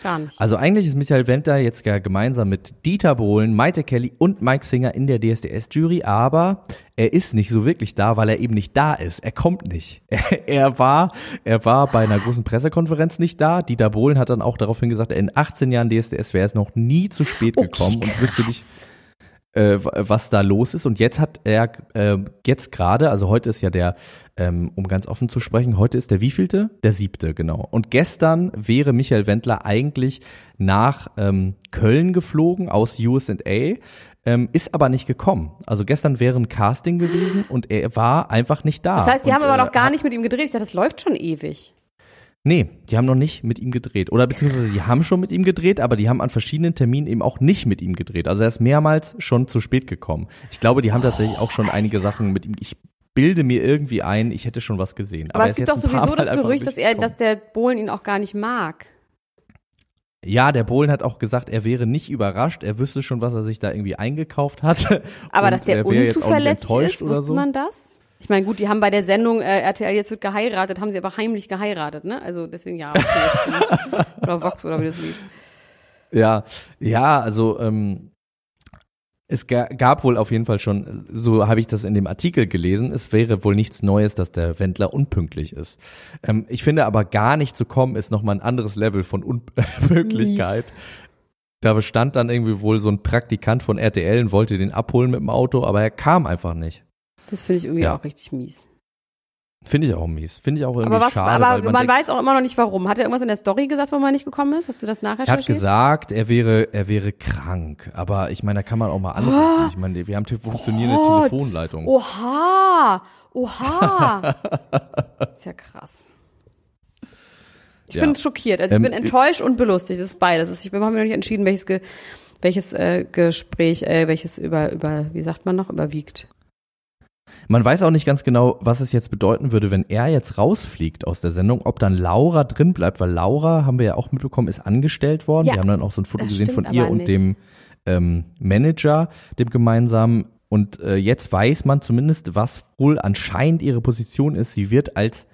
Gar nicht. Also eigentlich ist Michael Wendler jetzt ja gemeinsam mit Dieter Bohlen, Maite Kelly und Mike Singer in der DSDS-Jury, aber er ist nicht so wirklich da, weil er eben nicht da ist. Er kommt nicht. Er, war, er war bei einer großen Pressekonferenz nicht da. Dieter Bohlen hat dann auch daraufhin gesagt, in 18 Jahren DSDS wäre es noch nie zu spät gekommen okay, und wüsste nicht, äh, was da los ist. Und jetzt hat er äh, jetzt gerade, also heute ist ja der, ähm, um ganz offen zu sprechen, heute ist der wievielte? Der siebte, genau. Und gestern wäre Michael Wendler eigentlich nach ähm, Köln geflogen aus USA, ähm, ist aber nicht gekommen. Also gestern wäre ein Casting gewesen und er war einfach nicht da. Das heißt, die haben aber äh, noch gar nicht mit ihm gedreht. Ich dachte, das läuft schon ewig. Nee, die haben noch nicht mit ihm gedreht. Oder beziehungsweise die haben schon mit ihm gedreht, aber die haben an verschiedenen Terminen eben auch nicht mit ihm gedreht. Also er ist mehrmals schon zu spät gekommen. Ich glaube, die haben tatsächlich auch schon einige Sachen mit ihm. Ich bilde mir irgendwie ein, ich hätte schon was gesehen. Aber, aber es gibt doch sowieso das Gerücht, dass er, dass der Bohlen ihn auch gar nicht mag. Ja, der Bohlen hat auch gesagt, er wäre nicht überrascht, er wüsste schon, was er sich da irgendwie eingekauft hat. Aber dass der unzuverlässig ist, wusste so. man das? Ich meine, gut, die haben bei der Sendung äh, RTL jetzt wird geheiratet, haben sie aber heimlich geheiratet, ne? Also deswegen ja, okay, oder Vox oder wie das lief. Ja, ja, also ähm, es gab wohl auf jeden Fall schon, so habe ich das in dem Artikel gelesen, es wäre wohl nichts Neues, dass der Wendler unpünktlich ist. Ähm, ich finde aber gar nicht zu kommen, ist nochmal ein anderes Level von Unpünktlichkeit. Da stand dann irgendwie wohl so ein Praktikant von RTL und wollte den abholen mit dem Auto, aber er kam einfach nicht. Das finde ich irgendwie ja. auch richtig mies. Finde ich auch mies. Finde ich auch irgendwie aber was, schade. Aber man, man weiß auch immer noch nicht warum. Hat er irgendwas in der Story gesagt, warum er nicht gekommen ist? Hast du das nachher Er hat gesagt, er wäre, er wäre krank. Aber ich meine, da kann man auch mal anrufen. Oh, ich meine, wir haben funktionierende Gott. Telefonleitung. Oha! Oha! ist ja krass. Ich ja. bin schockiert. Also ich ähm, bin enttäuscht und belustigt. Das ist beides. Ich bin mir noch nicht entschieden, welches, Ge welches äh, Gespräch, äh, welches über, über, wie sagt man noch, überwiegt. Man weiß auch nicht ganz genau, was es jetzt bedeuten würde, wenn er jetzt rausfliegt aus der Sendung, ob dann Laura drin bleibt, weil Laura, haben wir ja auch mitbekommen, ist angestellt worden. Ja, wir haben dann auch so ein Foto gesehen von ihr und dem ähm, Manager, dem gemeinsamen. Und äh, jetzt weiß man zumindest, was wohl anscheinend ihre Position ist. Sie wird als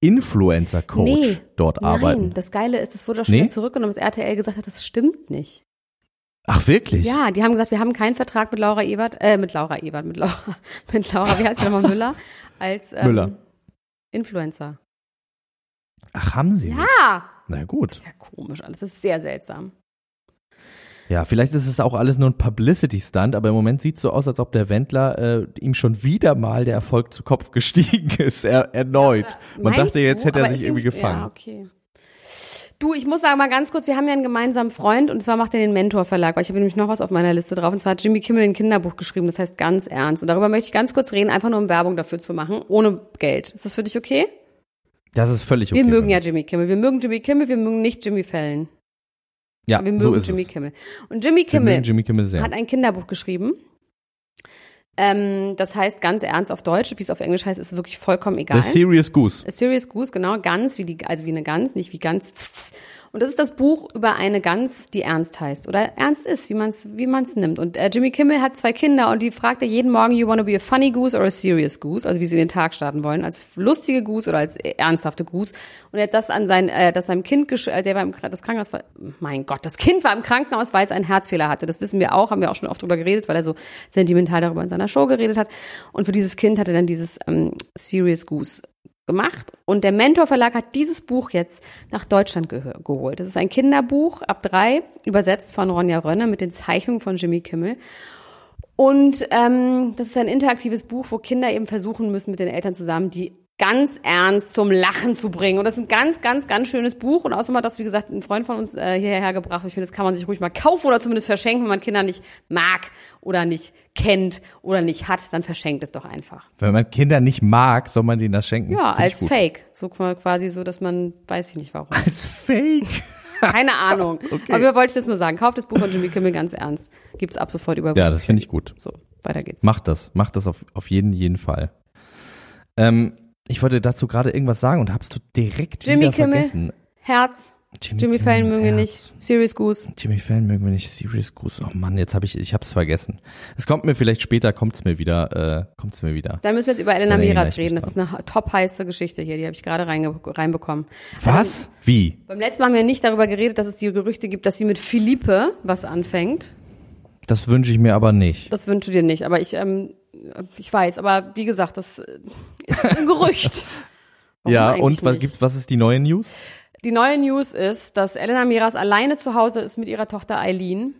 Influencer-Coach Nee, dort Nein, arbeiten. das Geile ist, es wurde auch schon Nee? zurückgenommen, dass RTL gesagt hat, das stimmt nicht. Ach, wirklich? Ja, die haben gesagt, wir haben keinen Vertrag mit Laura Ebert, äh, mit Laura Ebert, mit Laura, mit Laura, wie heißt sie nochmal, Müller, als ähm, Müller. Influencer. Ach, haben sie nicht? Ja, Na gut. das ist ja komisch alles, das ist sehr seltsam. Ja, vielleicht ist es auch alles nur ein Publicity-Stunt, aber im Moment sieht es so aus, als ob der Wendler äh, ihm schon wieder mal der Erfolg zu Kopf gestiegen ist, er, erneut. Man Meinst dachte, jetzt du? hätte er Aber sich irgendwie ihm- gefangen. Ja, okay. Du, ich muss sagen mal ganz kurz, wir haben ja einen gemeinsamen Freund und zwar macht er den Mentor Verlag, weil ich habe nämlich noch was auf meiner Liste drauf und zwar hat Jimmy Kimmel ein Kinderbuch geschrieben, das heißt ganz ernst und darüber möchte ich ganz kurz reden, einfach nur um Werbung dafür zu machen, ohne Geld. Ist das für dich okay? Das ist völlig okay. wir mögen ja. Jimmy Kimmel, wir mögen Jimmy Kimmel, wir mögen nicht Jimmy Fallon. Ja, wir mögen so ist Jimmy es. Kimmel. Und Jimmy Kimmel Jimmy Kimmel hat ein Kinderbuch geschrieben. Ähm, das heißt ganz ernst auf Deutsch, wie es auf Englisch heißt, ist wirklich vollkommen egal. The Serious Goose. A Serious Goose, genau, Gans, wie die, also wie eine Gans, nicht wie Gans. Und das ist das Buch über eine Gans, die ernst heißt oder ernst ist, wie man es wie man's nimmt. Und äh, Jimmy Kimmel hat zwei Kinder und die fragt er jeden Morgen, you wanna be a funny goose or a serious goose? Also wie sie den Tag starten wollen, als lustige Goose oder als ernsthafte Goose. Und er hat das an sein, äh, das seinem Kind, gesch äh, der war im das Krankenhaus, war, mein Gott, das Kind war im Krankenhaus, weil es einen Herzfehler hatte. Das wissen wir auch, haben wir auch schon oft drüber geredet, weil er so sentimental darüber in seiner Show geredet hat. Und für dieses Kind hat er dann dieses ähm, Serious Goose gemacht und der Mentor Verlag hat dieses Buch jetzt nach Deutschland gehö- geholt. Das ist ein Kinderbuch ab drei, übersetzt von Ronja Rönne mit den Zeichnungen von Jimmy Kimmel. Und ähm, das ist ein interaktives Buch, wo Kinder eben versuchen müssen, mit den Eltern zusammen die ganz ernst zum Lachen zu bringen. Und das ist ein ganz, ganz, ganz schönes Buch. Und außerdem hat das, wie gesagt, ein Freund von uns äh, hierher gebracht. Ich finde, das kann man sich ruhig mal kaufen oder zumindest verschenken, wenn man Kinder nicht mag oder nicht kennt oder nicht hat, dann verschenkt es doch einfach. Wenn man Kinder nicht mag, soll man denen das schenken. Ja, Find als. Fake. So quasi so, dass man, weiß ich nicht warum. Als Fake. Keine Ahnung. Aber wir wollte ich das nur sagen. Kauft das Buch von Jimmy Kimmel ganz ernst. Gibt's ab sofort über. Ja, das finde ich gut. So, weiter geht's. Macht das. Macht das auf, auf jeden, jeden Fall. Ähm, ich wollte dazu gerade irgendwas sagen und hab's direkt Jimmy wieder Kimmel. vergessen. Herz. Jimmy Kimmel, Fallon mögen wir nicht. Serious Goose. Jimmy Fallon mögen wir nicht. Serious Goose. Oh Mann, jetzt habe ich, ich hab's vergessen. Es kommt mir vielleicht später, kommt's mir wieder, äh, kommt's mir wieder. Dann müssen wir jetzt über Elena Miras reden. Das ist eine top heiße Geschichte hier. Die habe ich gerade reinge reinbekommen. Was? Wie? Beim letzten Mal haben wir nicht darüber geredet, dass es die Gerüchte gibt, dass sie mit Philippe was anfängt. Das wünsche ich mir aber nicht. Das wünsche dir nicht. Aber ich, ähm, ich weiß. Aber wie gesagt, das äh, ist ein Gerücht. Ja, und was gibt's, was ist die neue News? Die neue News ist, dass Elena Miras alleine zu Hause ist mit ihrer Tochter Eileen.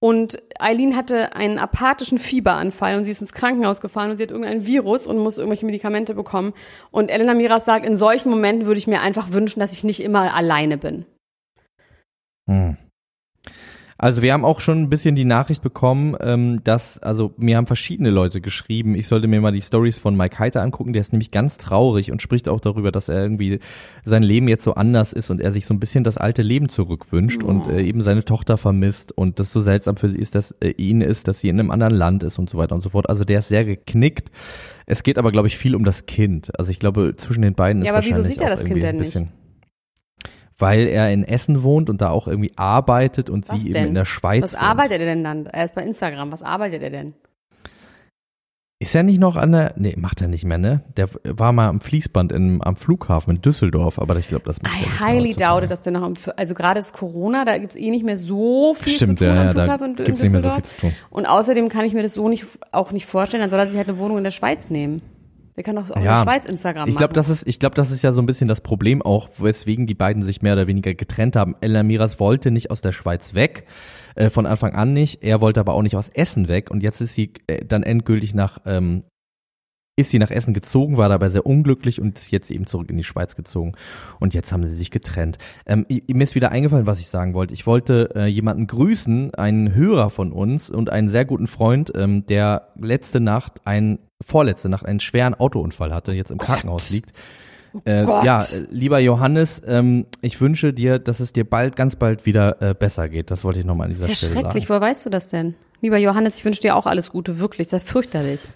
Und Eileen hatte einen apathischen Fieberanfall und sie ist ins Krankenhaus gefahren und sie hat irgendein Virus und muss irgendwelche Medikamente bekommen. Und Elena Miras sagt, in solchen Momenten würde ich mir einfach wünschen, dass ich nicht immer alleine bin. Hm. Also wir haben auch schon ein bisschen die Nachricht bekommen, ähm, dass, also mir haben verschiedene Leute geschrieben, ich sollte mir mal die Stories von Mike Heiter angucken, der ist nämlich ganz traurig und spricht auch darüber, dass er irgendwie sein Leben jetzt so anders ist und er sich so ein bisschen das alte Leben zurückwünscht und äh, eben seine Tochter vermisst und das so seltsam für sie ist, dass äh, ihn ist, dass sie in einem anderen Land ist und so weiter und so fort. Also der ist sehr geknickt. Es geht aber, glaube ich, viel um das Kind. Also ich glaube, zwischen den beiden ist Ja, aber wieso wahrscheinlich sieht er das Kind denn nicht? Weil er in Essen wohnt und da auch irgendwie arbeitet und Was sie eben denn? in der Schweiz. Was wohnt. arbeitet er denn dann? Er ist bei Instagram. Was arbeitet er denn? Ist er nicht noch an der, nee, macht er nicht mehr, ne? Der war mal am Fließband in, am Flughafen in Düsseldorf, aber ich glaube, das macht er I nicht mehr highly doubte, dass der noch, am, also gerade ist Corona, da gibt's eh nicht mehr so viel Stimmt, zu tun ja, am ja, da Flughafen in gibt's nicht mehr so Düsseldorf. viel zu tun. Und außerdem kann ich mir das so nicht, auch nicht vorstellen, dann soll er sich halt eine Wohnung in der Schweiz nehmen. Der kann doch auch Ja, in der Schweiz Instagram Ich glaube, machen. das ist, ich glaube, das ist ja so ein bisschen das Problem auch, weswegen die beiden sich mehr oder weniger getrennt haben. Elena Miras wollte nicht aus der Schweiz weg, äh, von Anfang an nicht. Er wollte aber auch nicht aus Essen weg und jetzt ist sie äh, dann endgültig nach, ähm, ist sie nach Essen gezogen, war dabei sehr unglücklich und ist jetzt eben zurück in die Schweiz gezogen. Und jetzt haben sie sich getrennt. Ähm, mir ist wieder eingefallen, was ich sagen wollte. Ich wollte äh, jemanden grüßen, einen Hörer von uns und einen sehr guten Freund, ähm, der letzte Nacht, ein, vorletzte Nacht einen schweren Autounfall hatte, jetzt im Krankenhaus liegt. Äh, Gott. ja, äh, lieber Johannes, ähm, ich wünsche dir, dass es dir bald, ganz bald wieder äh, besser geht. Das wollte ich nochmal an dieser das ist ja Stelle schrecklich. sagen. Woher weißt du das denn? Lieber Johannes, ich wünsche dir auch alles Gute, wirklich. Das ist fürchterlich.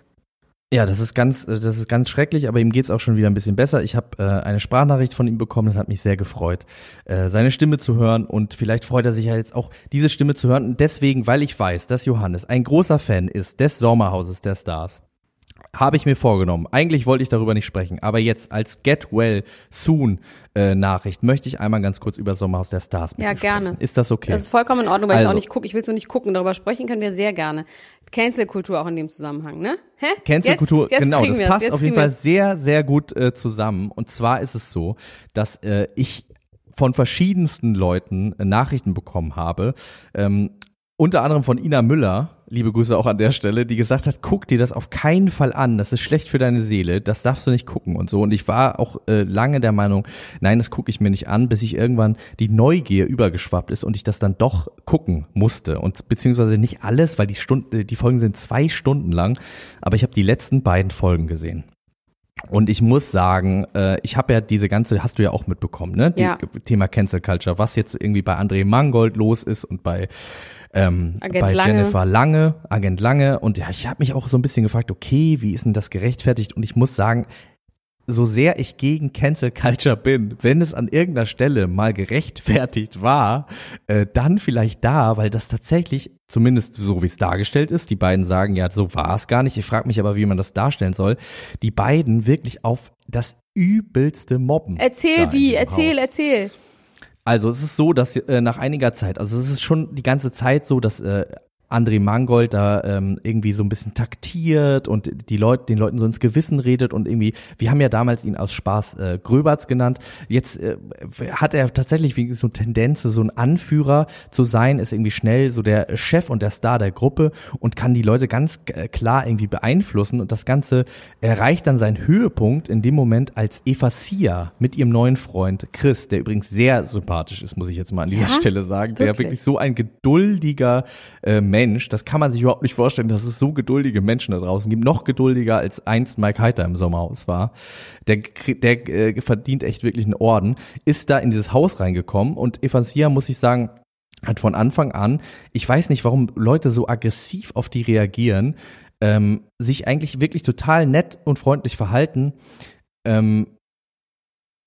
Ja, das ist ganz, äh, das ist ganz schrecklich, aber ihm geht's auch schon wieder ein bisschen besser. Ich habe äh, eine Sprachnachricht von ihm bekommen, das hat mich sehr gefreut, äh, seine Stimme zu hören und vielleicht freut er sich ja jetzt auch, diese Stimme zu hören. Und deswegen, weil ich weiß, dass Johannes ein großer Fan ist des Sommerhauses der Stars, habe ich mir vorgenommen. Eigentlich wollte ich darüber nicht sprechen, aber jetzt als Get Well Soon äh, Nachricht möchte ich einmal ganz kurz über Sommerhaus der Stars mit Ja, sprechen. gerne. Ist das okay? Das ist vollkommen in Ordnung, weil ich es Also. auch nicht gucke. Ich will es nur nicht gucken. Darüber sprechen können wir sehr gerne. Cancel-Kultur auch in dem Zusammenhang, ne? Hä? Cancel-Kultur, genau, das passt jetzt auf jeden Fall wir's. sehr, sehr gut äh, zusammen. Und zwar ist es so, dass äh, ich von verschiedensten Leuten äh, Nachrichten bekommen habe, ähm, unter anderem von Ina Müller, liebe Grüße auch an der Stelle, die gesagt hat, guck dir das auf keinen Fall an, das ist schlecht für deine Seele, das darfst du nicht gucken und so. Und ich war auch äh, lange der Meinung, nein, das gucke ich mir nicht an, bis ich irgendwann die Neugier übergeschwappt ist und ich das dann doch gucken musste. Und beziehungsweise nicht alles, weil die Stunden, die Folgen sind zwei Stunden lang, aber ich habe die letzten beiden Folgen gesehen. Und ich muss sagen, äh, ich habe ja diese ganze, hast du ja auch mitbekommen, ne? Die Ja. Thema Cancel Culture, was jetzt irgendwie bei André Mangold los ist und bei ähm, bei Lange. Jennifer Lange, Agent Lange. Und ja, ich habe mich auch so ein bisschen gefragt, okay, wie ist denn das gerechtfertigt? Und ich muss sagen, so sehr ich gegen Cancel Culture bin, wenn es an irgendeiner Stelle mal gerechtfertigt war, äh, dann vielleicht da, weil das tatsächlich, zumindest so wie es dargestellt ist, die beiden sagen, ja, so war es gar nicht. Ich frage mich aber, wie man das darstellen soll, die beiden wirklich auf das übelste Mobben. Erzähl wie, erzähl, Haus. erzähl. Also es ist so, dass äh, nach einiger Zeit, also es ist schon die ganze Zeit so, dass äh, André Mangold da ähm, irgendwie so ein bisschen taktiert und die Leute, den Leuten so ins Gewissen redet und irgendwie, wir haben ja damals ihn aus Spaß äh, Gröberts genannt. Jetzt äh, hat er tatsächlich wie so Tendenz, so ein Anführer zu sein, ist irgendwie schnell so der Chef und der Star der Gruppe und kann die Leute ganz äh, klar irgendwie beeinflussen und das Ganze erreicht dann seinen Höhepunkt in dem Moment, als Eva Sia mit ihrem neuen Freund Chris, der übrigens sehr sympathisch ist, muss ich jetzt mal an dieser Ja? Stelle sagen, der Wirklich? wirklich so ein geduldiger äh, Mensch, das kann man sich überhaupt nicht vorstellen, dass es so geduldige Menschen da draußen gibt, noch geduldiger als einst Mike Heiter im Sommerhaus war. Der, der äh, verdient echt wirklich einen Orden, ist da in dieses Haus reingekommen und Eva Sia, muss ich sagen, hat von Anfang an, ich weiß nicht, warum Leute so aggressiv auf die reagieren, ähm, sich eigentlich wirklich total nett und freundlich verhalten, ähm,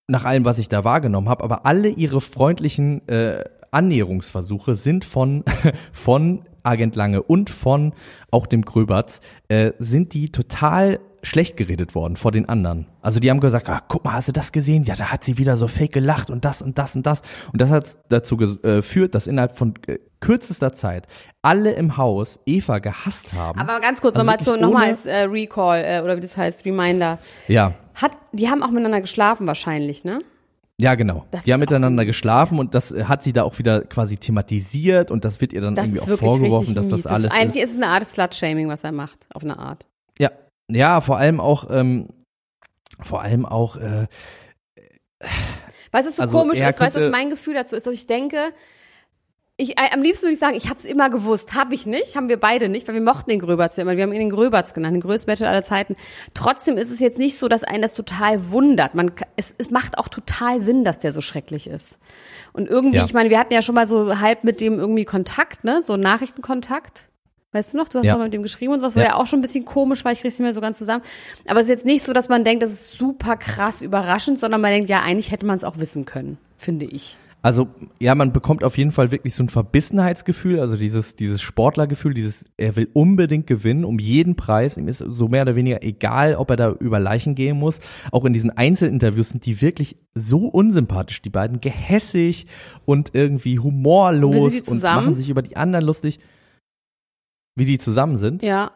nach allem, was ich da wahrgenommen habe, aber alle ihre freundlichen äh, Annäherungsversuche sind von, von Agent Lange und von auch dem Gröberts, äh, sind die total schlecht geredet worden vor den anderen. Also die haben gesagt, ah, guck mal, hast du das gesehen? Ja, da hat sie wieder so fake gelacht und das und das und das. Und das hat dazu ges- äh, dass innerhalb von äh, kürzester Zeit alle im Haus Eva gehasst haben. Aber ganz kurz Also nochmal zu, nochmal als äh, Recall, äh, oder wie das heißt, Reminder. ja, Hat, die haben auch miteinander geschlafen wahrscheinlich, ne? Ja, genau. Das die haben miteinander geschlafen und das äh, hat sie da auch wieder quasi thematisiert und das wird ihr dann Das irgendwie auch vorgeworfen, dass das alles ist, eigentlich ist. es eine Art Slut-Shaming, was er macht, auf eine Art. Ja, ja, vor allem auch, ähm, vor allem auch, äh, Weißt du, was so Also, komisch ist? Weißt du, was mein Gefühl dazu ist, dass ich denke, ich, äh, am liebsten würde ich sagen, ich habe es immer gewusst. Habe ich nicht, haben wir beide nicht, weil wir mochten den Gröberts immer. Wir haben ihn den Gröberts genannt, den größten Battle aller Zeiten. Trotzdem ist es jetzt nicht so, dass einen das total wundert. Man, es, es macht auch total Sinn, dass der so schrecklich ist. Und irgendwie, Ja. ich meine, wir hatten ja schon mal so halb mit dem irgendwie Kontakt, ne, so Nachrichtenkontakt. Weißt du noch, du hast Ja. mal mit dem geschrieben und sowas, wo Ja. ja auch schon ein bisschen komisch war, ich krieg's nicht mehr so ganz zusammen. Aber es ist jetzt nicht so, dass man denkt, das ist super krass überraschend, sondern man denkt, ja, eigentlich hätte man es auch wissen können, finde ich. Also ja, man bekommt auf jeden Fall wirklich so ein Verbissenheitsgefühl, also dieses, dieses Sportlergefühl, dieses, er will unbedingt gewinnen, um jeden Preis, ihm ist so mehr oder weniger egal, ob er da über Leichen gehen muss. Auch in diesen Einzelinterviews sind die wirklich so unsympathisch, die beiden gehässig und irgendwie humorlos und machen sich über die anderen lustig. Wie die zusammen sind? Ja,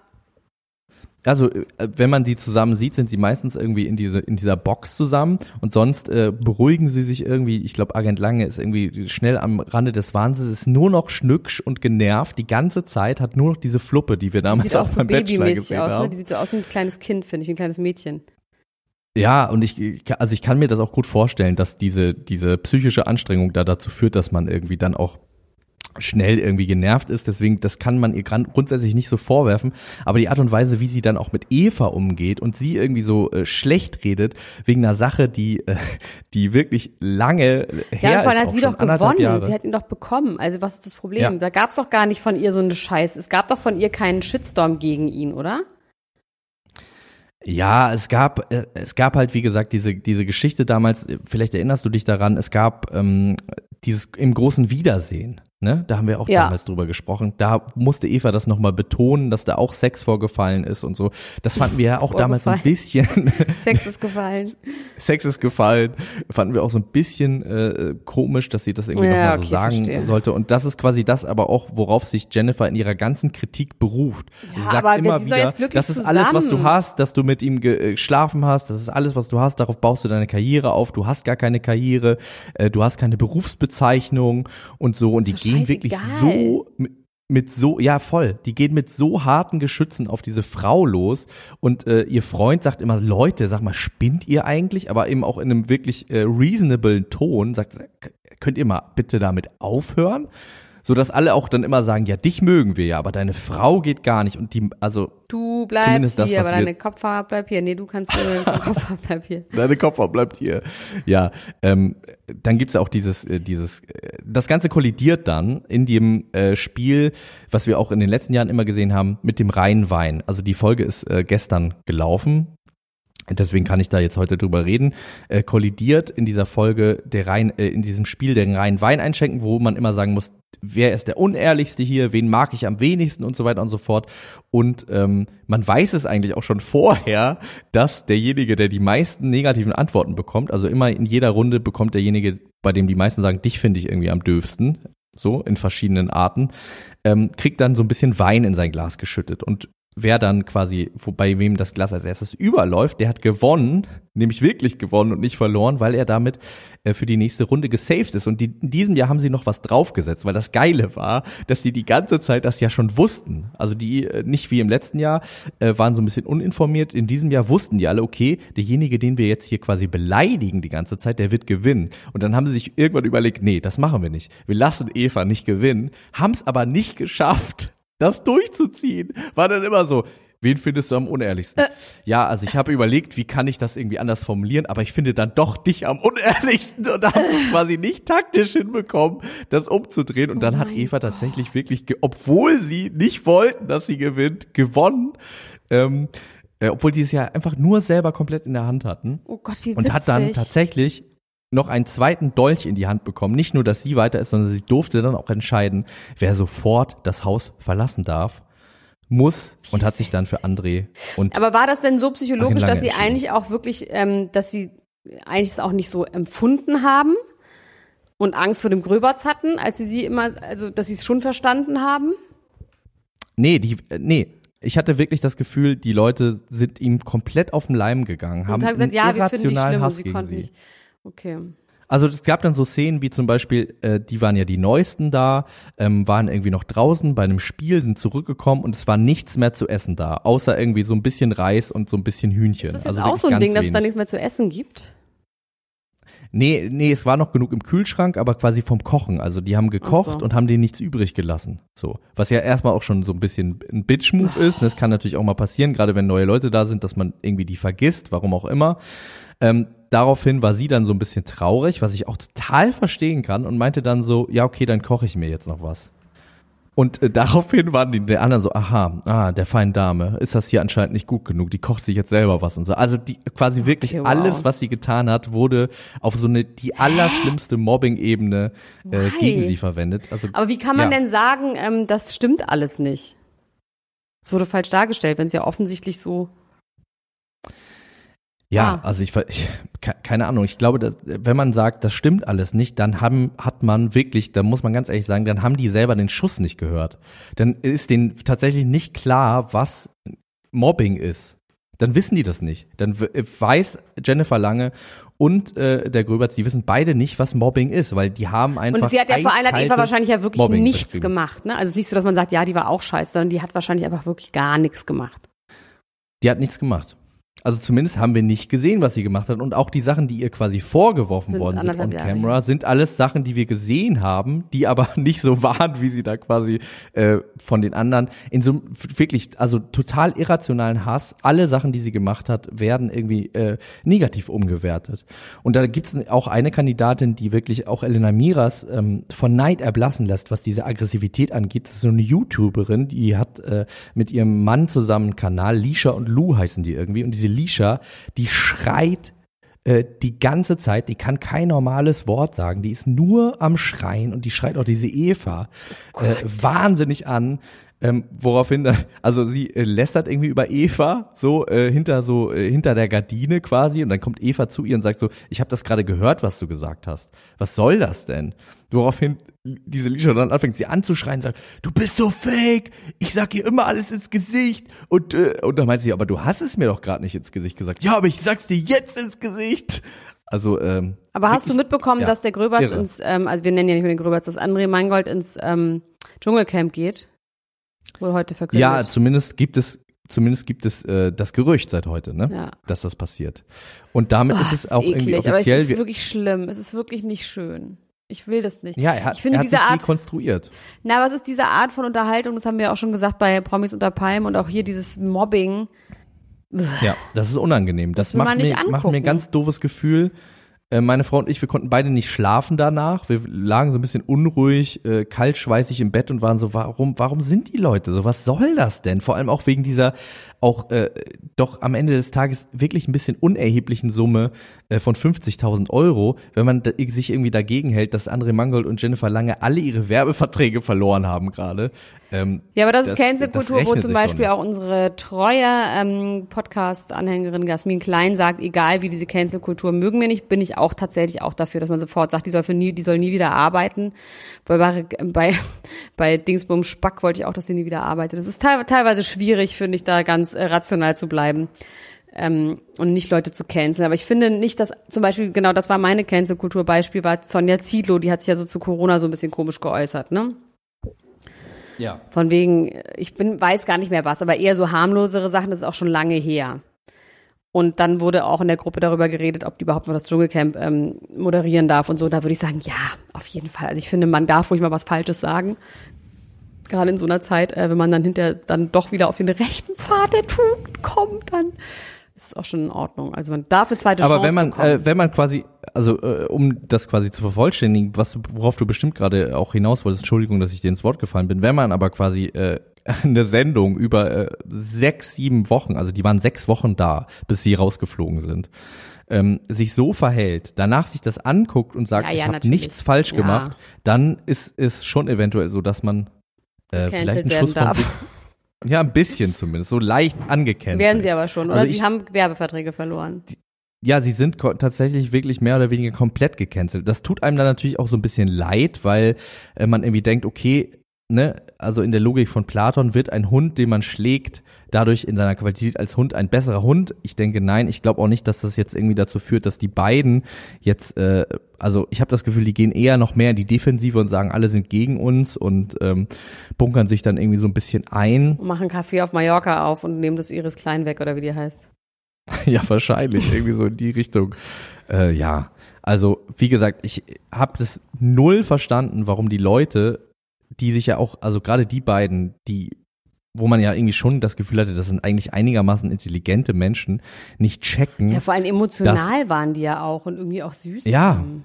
Also, äh, wenn man die zusammen sieht, sind sie meistens irgendwie in, diese, in dieser Box zusammen und sonst äh, beruhigen sie sich irgendwie. Ich glaube, Agent Lange ist irgendwie schnell am Rande des Wahnsinns, ist nur noch schnücksch und genervt die ganze Zeit, hat nur noch diese Fluppe, die wir die damals sieht auch auch so beim Bachelor babymäßig gesehen aus, ne? haben. Die sieht so aus wie ein kleines Kind, finde ich, ein kleines Mädchen. Ja, und ich, also ich kann mir das auch gut vorstellen, dass diese, diese psychische Anstrengung da dazu führt, dass man irgendwie dann auch schnell irgendwie genervt ist. Deswegen, das kann man ihr grundsätzlich nicht so vorwerfen. Aber die Art und Weise, wie sie dann auch mit Eva umgeht und sie irgendwie so äh, schlecht redet wegen einer Sache, die, äh, die wirklich lange her Ja, und vor allem hat sie doch gewonnen. Jahre. Sie hat ihn doch bekommen. Also was ist das Problem? Ja. Da gab's doch gar nicht von ihr so eine Scheiß. Es gab doch von ihr keinen Shitstorm gegen ihn, oder? Ja, es gab, äh, es gab halt, wie gesagt, diese, diese Geschichte damals, vielleicht erinnerst du dich daran, es gab ähm, dieses im großen Wiedersehen. Ne? Da haben wir auch Ja. damals drüber gesprochen. Da musste Eva das nochmal betonen, dass da auch Sex vorgefallen ist und so. Das fanden wir ja auch damals so ein bisschen, Sex ist gefallen. Sex ist gefallen, fanden wir auch so ein bisschen äh, komisch, dass sie das irgendwie Ja, nochmal okay, so sagen verstehe. sollte. Und das ist quasi das aber auch, worauf sich Jennifer in ihrer ganzen Kritik beruft. sie sagt aber immer wieder, jetzt glücklich das ist alles, was du zusammen. hast, dass du mit ihm äh, geschlafen hast, das ist alles, was du hast, darauf baust du deine Karriere auf, du hast gar keine Karriere, äh, du hast keine Berufsbezeichnung und so. Und die gehen wirklich so mit, so, ja voll, die gehen mit so harten Geschützen auf diese Frau los und äh, ihr Freund sagt immer, Leute, sag mal, spinnt ihr eigentlich? Aber eben auch in einem wirklich äh, reasonablen Ton sagt, könnt ihr mal bitte damit aufhören? So dass alle auch dann immer sagen, ja, dich mögen wir ja, aber deine Frau geht gar nicht und die, also Du bleibst das, hier, aber deine Kopfhaar bleibt hier. Nee, du kannst hier, dein Kopfhaar bleibt hier. Deine Kopfhaut bleibt hier. Ja, ähm, dann gibt's ja auch dieses, äh, dieses, äh, das Ganze kollidiert dann in dem äh, Spiel, was wir auch in den letzten Jahren immer gesehen haben, mit dem Rheinwein. Also die Folge ist äh, gestern gelaufen. Deswegen kann ich da jetzt heute drüber reden. Äh, kollidiert in dieser Folge der Rhein, äh, in diesem Spiel den reinen Wein einschenken, wo man immer sagen muss, wer ist der unehrlichste hier, wen mag ich am wenigsten und so weiter und so fort. Und ähm, man weiß es eigentlich auch schon vorher, dass derjenige, der die meisten negativen Antworten bekommt, also immer in jeder Runde bekommt derjenige, bei dem die meisten sagen, dich finde ich irgendwie am döfsten, so in verschiedenen Arten, ähm, kriegt dann so ein bisschen Wein in sein Glas geschüttet. Und wer dann quasi, wo, bei wem das Glas als erstes überläuft, der hat gewonnen, nämlich wirklich gewonnen und nicht verloren, weil er damit äh, für die nächste Runde gesaved ist. Und die, in diesem Jahr haben sie noch was draufgesetzt, weil das Geile war, dass sie die ganze Zeit das ja schon wussten. Also die, äh, nicht wie im letzten Jahr, äh, waren so ein bisschen uninformiert. In diesem Jahr wussten die alle, okay, derjenige, den wir jetzt hier quasi beleidigen die ganze Zeit, der wird gewinnen. Und dann haben sie sich irgendwann überlegt, nee, das machen wir nicht. Wir lassen Eva nicht gewinnen, haben es aber nicht geschafft das durchzuziehen, war dann immer so, wen findest du am unehrlichsten? Ja, also ich habe überlegt, wie kann ich das irgendwie anders formulieren, aber ich finde dann doch dich am unehrlichsten und haben es quasi nicht taktisch hinbekommen, das umzudrehen. Und dann hat Eva tatsächlich wirklich, obwohl sie nicht wollten, dass sie gewinnt, gewonnen. Ähm, äh, obwohl die es ja einfach nur selber komplett in der Hand hatten Oh Gott, wie witzig. und hat dann tatsächlich noch einen zweiten Dolch in die Hand bekommen. Nicht nur, dass sie weiter ist, sondern sie durfte dann auch entscheiden, wer sofort das Haus verlassen darf, muss und hat sich dann für André und Aber war das denn so psychologisch, dass sie eigentlich auch wirklich, ähm, dass sie eigentlich es auch nicht so empfunden haben und Angst vor dem Gröberts hatten, als sie sie immer, also dass sie es schon verstanden haben? nee, die äh, nee, ich hatte wirklich das Gefühl, die Leute sind ihm komplett auf den Leim gegangen, haben und haben gesagt, einen ja, wir finden dich schlimm und Hass sie gegen konnten sie. nicht. Okay. Also es gab dann so Szenen wie zum Beispiel, äh, die waren ja die Neuesten da, ähm, waren irgendwie noch draußen bei einem Spiel, sind zurückgekommen und es war nichts mehr zu essen da, außer irgendwie so ein bisschen Reis und so ein bisschen Hühnchen. Ist das jetzt also auch so ein Ding, dass es da wenig. nichts mehr zu essen gibt? Nee, nee, es war noch genug im Kühlschrank, aber quasi vom Kochen. Also die haben gekocht so. und haben denen nichts übrig gelassen. So. Was ja erstmal auch schon so ein bisschen ein Bitch-Move ist. Das kann natürlich auch mal passieren, gerade wenn neue Leute da sind, dass man irgendwie die vergisst, warum auch immer. Ähm, daraufhin war sie dann so ein bisschen traurig, was ich auch total verstehen kann und meinte dann so, ja, okay, dann koche ich mir jetzt noch was. Und äh, daraufhin waren die, die anderen so, aha, ah, der feinen Dame, ist das hier anscheinend nicht gut genug, die kocht sich jetzt selber was und so. Also die quasi wirklich wow. alles, was sie getan hat, wurde auf so eine die allerschlimmste Mobbing-Ebene äh, gegen sie verwendet. Also Aber wie kann man Ja. denn sagen, ähm, das stimmt alles nicht? Es wurde falsch dargestellt, wenn es ja offensichtlich so. Ja, Ah. also ich, ich ke- keine Ahnung, ich glaube, dass, wenn man sagt, das stimmt alles nicht, dann haben, hat man wirklich, da muss man ganz ehrlich sagen, dann haben die selber den Schuss nicht gehört. Dann ist denen tatsächlich nicht klar, was Mobbing ist. Dann wissen die das nicht. Dann weiß Jennifer Lange und äh, der Gröberts, die wissen beide nicht, was Mobbing ist, weil die haben einfach Und sie hat ja vor allem hat Eva wahrscheinlich ja wirklich Mobbing nichts gemacht. Ne? Also es ist nicht so, dass man sagt, ja, die war auch scheiße, sondern die hat wahrscheinlich einfach wirklich gar nichts gemacht. Die hat nichts gemacht. Also zumindest haben wir nicht gesehen, was sie gemacht hat. Und auch die Sachen, die ihr quasi vorgeworfen Sind worden sind on Jahre camera, sind alles Sachen, die wir gesehen haben, die aber nicht so waren, wie sie da quasi äh, von den anderen in so einem wirklich, also total irrationalen Hass. Alle Sachen, die sie gemacht hat, werden irgendwie äh, negativ umgewertet. Und da gibt's auch eine Kandidatin, die wirklich auch Elena Miras ähm, von Neid erblassen lässt, was diese Aggressivität angeht. Das ist so eine YouTuberin, die hat äh, mit ihrem Mann zusammen einen Kanal, Lisha und Lou heißen die irgendwie. Und diese diese Lisha, die schreit äh, die ganze Zeit, die kann kein normales Wort sagen, die ist nur am Schreien und die schreit auch diese Eva äh, wahnsinnig an. Ähm, woraufhin, also sie äh, lästert irgendwie über Eva, so äh, hinter so äh, hinter der Gardine quasi, und dann kommt Eva zu ihr und sagt so: Ich habe das gerade gehört, was du gesagt hast. Was soll das denn? Woraufhin diese Lisha dann anfängt, sie anzuschreien, sagt: Du bist so fake. Ich sag ihr immer alles ins Gesicht. Und äh, und dann meint sie: Aber du hast es mir doch gerade nicht ins Gesicht gesagt. Ja, aber ich sag's dir jetzt ins Gesicht. Also ähm, Aber hast du wirklich- mitbekommen, ja, dass der Gröberts irre. ins, ähm, also wir nennen ja nicht mehr den Gröberts, dass André Mangold ins ähm, Dschungelcamp geht? Wurde heute verkündet. Ja, zumindest gibt es zumindest gibt es äh, das Gerücht seit heute, ne? Ja. Dass das passiert. Und damit Oh, ist es auch irgendwie eklig, aber es offiziell. ist wir- wirklich schlimm. Es ist wirklich nicht schön. Ich will das nicht. ja, er hat, ich finde er hat diese sich Art, dekonstruiert. na, was ist diese Art von Unterhaltung? Das haben wir auch schon gesagt bei Promis unter Palmen und auch hier dieses Mobbing. Ja, das ist unangenehm. Das, Das macht, mir, macht mir ein ganz doofes Gefühl. Äh, Meine Frau und ich, wir konnten beide nicht schlafen danach. Wir lagen so ein bisschen unruhig, äh, kaltschweißig im Bett und waren so, warum, warum sind die Leute so? Was soll das denn? Vor allem auch wegen dieser auch äh, doch am Ende des Tages wirklich ein bisschen unerheblichen Summe äh, von 50.000 Euro, wenn man da, sich irgendwie dagegen hält, dass André Mangold und Jennifer Lange alle ihre Werbeverträge verloren haben gerade. Ähm, Ja, aber das, ist Das- Cancel-Kultur, das wo zum Beispiel auch unsere treue ähm, Podcast-Anhängerin Jasmin Klein sagt, egal wie diese Cancel-Kultur mögen wir nicht, bin ich auch tatsächlich auch dafür, dass man sofort sagt, die soll für nie, die soll nie wieder arbeiten. Bei, bei, bei, Dingsbum Spack wollte ich auch, dass sie nie wieder arbeitet. Das ist teil, teilweise schwierig, finde ich, da ganz äh, rational zu bleiben. Ähm, und nicht Leute zu canceln. Aber ich finde nicht, dass zum Beispiel, genau das war meine Cancel-Kultur-Beispiel, war Sonja Zietlow, die hat sich ja so zu Corona so ein bisschen komisch geäußert, ne? Ja. Von wegen, ich bin, weiß gar nicht mehr was, aber eher so harmlosere Sachen, das ist auch schon lange her. Und dann wurde auch in der Gruppe darüber geredet, ob die überhaupt noch das Dschungelcamp ähm, moderieren darf und so. Da würde ich sagen, ja, auf jeden Fall. Also ich finde, man darf ruhig mal was Falsches sagen. Gerade in so einer Zeit, äh, wenn man dann hinterher dann doch wieder auf den rechten Pfad der Tugend kommt, dann ist auch schon in Ordnung. Also man darf eine zweite Aber Chance wenn man, bekommen. äh, wenn man quasi, also äh, um das quasi zu vervollständigen, was worauf du bestimmt gerade auch hinaus wolltest, Entschuldigung, dass ich dir ins Wort gefallen bin, wenn man aber quasi äh, eine Sendung über äh, sechs, sieben Wochen, also die waren sechs Wochen da, bis sie rausgeflogen sind, ähm, sich so verhält, danach sich das anguckt und sagt, Ja, ich ja, habe natürlich. nichts falsch Ja. gemacht, dann ist es schon eventuell so, dass man äh, vielleicht einen Schuss darf. Ja, ein bisschen zumindest, so leicht angecancelt. Werden sie aber schon. Oder Also sie ich- haben Werbeverträge verloren. Ja, sie sind tatsächlich wirklich mehr oder weniger komplett gecancelt. Das tut einem dann natürlich auch so ein bisschen leid, weil äh, man irgendwie denkt, okay, ne, also in der Logik von Platon wird ein Hund, den man schlägt, dadurch in seiner Qualität als Hund ein besserer Hund. Ich denke, nein, ich glaube auch nicht, dass das jetzt irgendwie dazu führt, dass die beiden jetzt, äh, also ich habe das Gefühl, die gehen eher noch mehr in die Defensive und sagen, alle sind gegen uns und ähm, bunkern sich dann irgendwie so ein bisschen ein. Machen Kaffee auf Mallorca auf und nehmen das Iris Klein weg, oder wie die heißt. Ja, wahrscheinlich, irgendwie so in die Richtung. Äh, ja, also wie gesagt, ich habe das null verstanden, warum die Leute, die sich ja auch, also gerade die beiden, die, wo man ja irgendwie schon das Gefühl hatte, das sind eigentlich einigermaßen intelligente Menschen, nicht checken. Ja, vor allem emotional waren die ja auch und irgendwie auch süß. Ja. zusammen.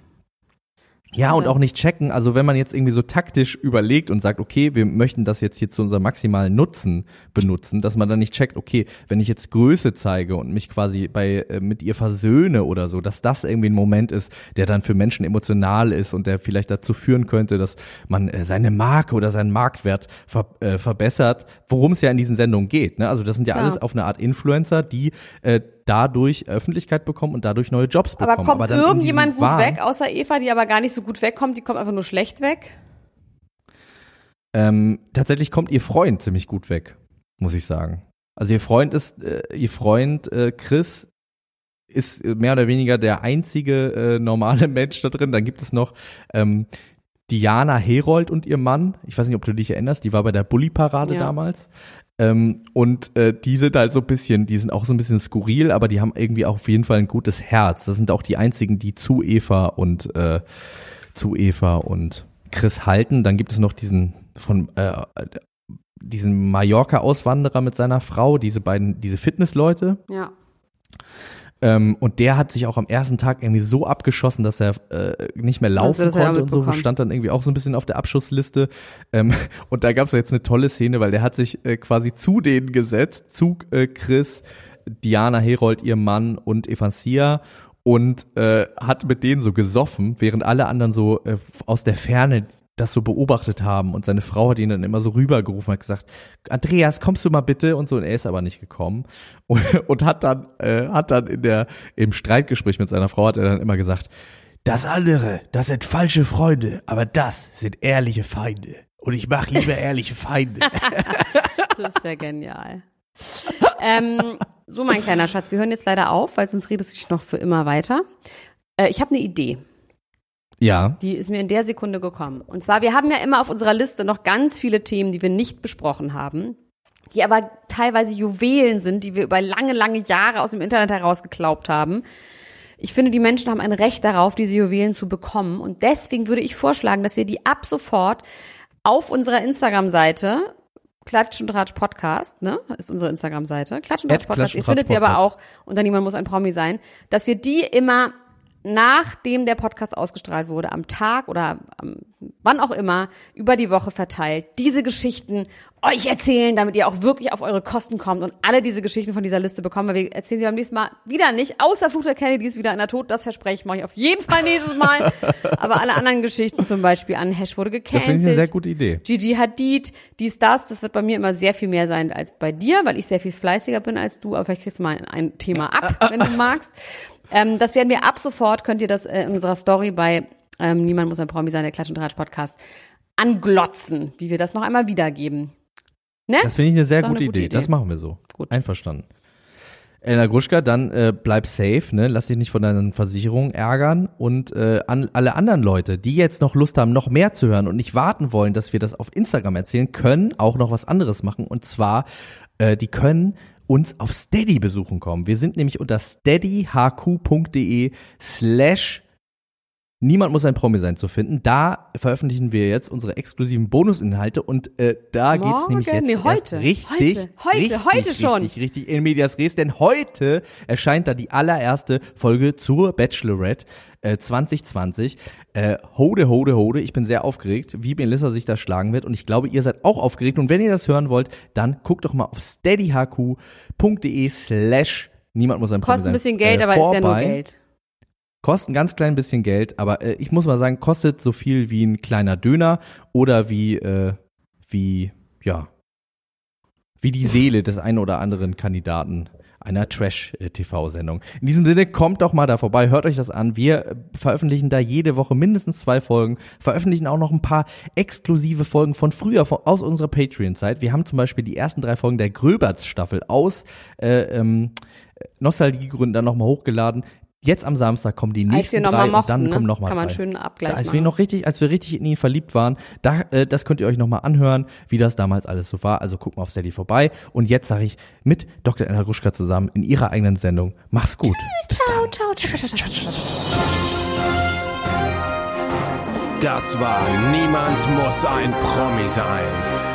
Ja, und Ja. auch nicht checken. Also wenn man jetzt irgendwie so taktisch überlegt und sagt, okay, wir möchten das jetzt hier zu unserem maximalen Nutzen benutzen, dass man dann nicht checkt, okay, wenn ich jetzt Größe zeige und mich quasi bei äh, mit ihr versöhne oder so, dass das irgendwie ein Moment ist, der dann für Menschen emotional ist und der vielleicht dazu führen könnte, dass man äh, seine Marke oder seinen Marktwert ver äh, verbessert, worum es ja in diesen Sendungen geht. Ne? Also das sind ja Klar. alles auf eine Art Influencer, die äh, dadurch Öffentlichkeit bekommen und dadurch neue Jobs bekommen. Aber kommt in irgendjemand gut Wahn- weg, außer Eva, die aber gar nicht so gut wegkommt, die kommt einfach nur schlecht weg? Ähm, tatsächlich kommt ihr Freund ziemlich gut weg, muss ich sagen. Also ihr Freund ist, äh, ihr Freund äh, Chris ist mehr oder weniger der einzige äh, normale Mensch da drin. Dann gibt es noch ähm, Diana Herold und ihr Mann. Ich weiß nicht, ob du dich erinnerst, die war bei der Bully-Parade Ja. damals. Ähm, und äh, die sind halt so ein bisschen, die sind auch so ein bisschen skurril, aber die haben irgendwie auch auf jeden Fall ein gutes Herz. Das sind auch die einzigen, die zu Eva und äh, zu Eva und Chris halten. Dann gibt es noch diesen von äh, diesen Mallorca-Auswanderer mit seiner Frau, diese beiden, diese Fitnessleute. Ja. Ähm, und der hat sich auch am ersten Tag irgendwie so abgeschossen, dass er äh, nicht mehr laufen ja konnte und so, stand dann irgendwie auch so ein bisschen auf der Abschussliste. Ähm, und da gab es jetzt eine tolle Szene, weil der hat sich äh, quasi zu denen gesetzt, zu äh, Chris, Diana Herold, ihr Mann und Evansia und äh, hat mit denen so gesoffen, während alle anderen so äh, aus der Ferne das so beobachtet haben und seine Frau hat ihn dann immer so rübergerufen und hat gesagt, Andreas, kommst du mal bitte und so und er ist aber nicht gekommen und, und hat dann äh, hat dann in der im Streitgespräch mit seiner Frau hat er dann immer gesagt, das andere, das sind falsche Freunde, aber das sind ehrliche Feinde und ich mache lieber ehrliche Feinde. Das ist ja genial. ähm, so, mein kleiner Schatz, wir hören jetzt leider auf, weil sonst redest du dich noch für immer weiter. Äh, ich habe eine Idee. Ja. Die ist mir in der Sekunde gekommen. Und zwar, wir haben ja immer auf unserer Liste noch ganz viele Themen, die wir nicht besprochen haben, die aber teilweise Juwelen sind, die wir über lange, lange Jahre aus dem Internet herausgeklaubt haben. Ich finde, die Menschen haben ein Recht darauf, diese Juwelen zu bekommen. Und deswegen würde ich vorschlagen, dass wir die ab sofort auf unserer Instagram-Seite Klatsch und Ratsch Podcast, ne, ist unsere Instagram-Seite. Klatsch und At Ratsch Podcast. Ihr findet sie aber auch unter Niemand muss ein Promi sein, dass wir die immer nachdem der Podcast ausgestrahlt wurde, am Tag oder am, wann auch immer, über die Woche verteilt, diese Geschichten euch erzählen, damit ihr auch wirklich auf eure Kosten kommt und alle diese Geschichten von dieser Liste bekommen, weil wir erzählen sie beim nächsten Mal wieder nicht, außer Fluch der Kennedy ist wieder in der Tod, das verspreche ich, mache ich auf jeden Fall nächstes Mal. Aber alle anderen Geschichten, zum Beispiel an Hash wurde Das finde ich eine gecancelt. sehr gute Idee. Gigi Hadid, dies, das, das wird bei mir immer sehr viel mehr sein als bei dir, weil ich sehr viel fleißiger bin als du, aber vielleicht kriegst du mal ein Thema ab, wenn du magst. Ähm, das werden wir ab sofort, könnt ihr das äh, in unserer Story bei ähm, Niemand muss ein Promi sein, der Klatsch und Tratsch Podcast, anglotzen, wie wir das noch einmal wiedergeben. Ne? Das finde ich eine sehr gute, eine gute Idee. Idee. Das machen wir so. Gut. Einverstanden. Elena Gruschka, dann äh, bleib safe, ne? Lass dich nicht von deinen Versicherungen ärgern und äh, an alle anderen Leute, die jetzt noch Lust haben, noch mehr zu hören und nicht warten wollen, dass wir das auf Instagram erzählen, können auch noch was anderes machen und zwar äh, die können uns auf Steady besuchen kommen. Wir sind nämlich unter steadyhq.de slash Niemand muss ein Promi sein zu finden. Da veröffentlichen wir jetzt unsere exklusiven Bonusinhalte und äh, da geht's Morgen? nämlich jetzt Nee, heute. richtig, Heute. Heute. richtig, Heute schon. richtig, richtig in medias res, denn heute erscheint da die allererste Folge zur Bachelorette äh, 2020. Äh, hode, hode, hode. Ich bin sehr aufgeregt, wie Melissa sich da schlagen wird und ich glaube, ihr seid auch aufgeregt und wenn ihr das hören wollt, dann guckt doch mal auf steadyhq.de slash Niemand muss ein Promi Kostet sein. ein bisschen Geld, äh, aber ist ja nur. Geld. Kostet ein ganz klein bisschen Geld, aber äh, ich muss mal sagen, kostet so viel wie ein kleiner Döner oder wie, äh, wie, ja, wie die Seele des einen oder anderen Kandidaten einer Trash-TV-Sendung. In diesem Sinne, kommt doch mal da vorbei, hört euch das an. Wir äh, veröffentlichen da jede Woche mindestens zwei Folgen, veröffentlichen auch noch ein paar exklusive Folgen von früher, von, aus unserer Patreon-Zeit. Wir haben zum Beispiel die ersten drei Folgen der Gröberts-Staffel aus äh, ähm, Nostalgiegründen dann nochmal hochgeladen. Jetzt am Samstag kommen die Als wir nächsten nochmal drei mochten, und dann ne? kommen nochmal kann man drei. schön einen Abgleich Als machen. wir noch richtig, als wir richtig in ihn verliebt waren, da, äh, das könnt ihr euch nochmal anhören, wie das damals alles so war. Also guckt mal auf Steady vorbei. Und jetzt sage ich mit Dr. Anna Gruschka zusammen in ihrer eigenen Sendung, mach's gut. Bis ciao, ciao, ciao, ciao, ciao, ciao, ciao. Das war Niemand muss ein Promi sein.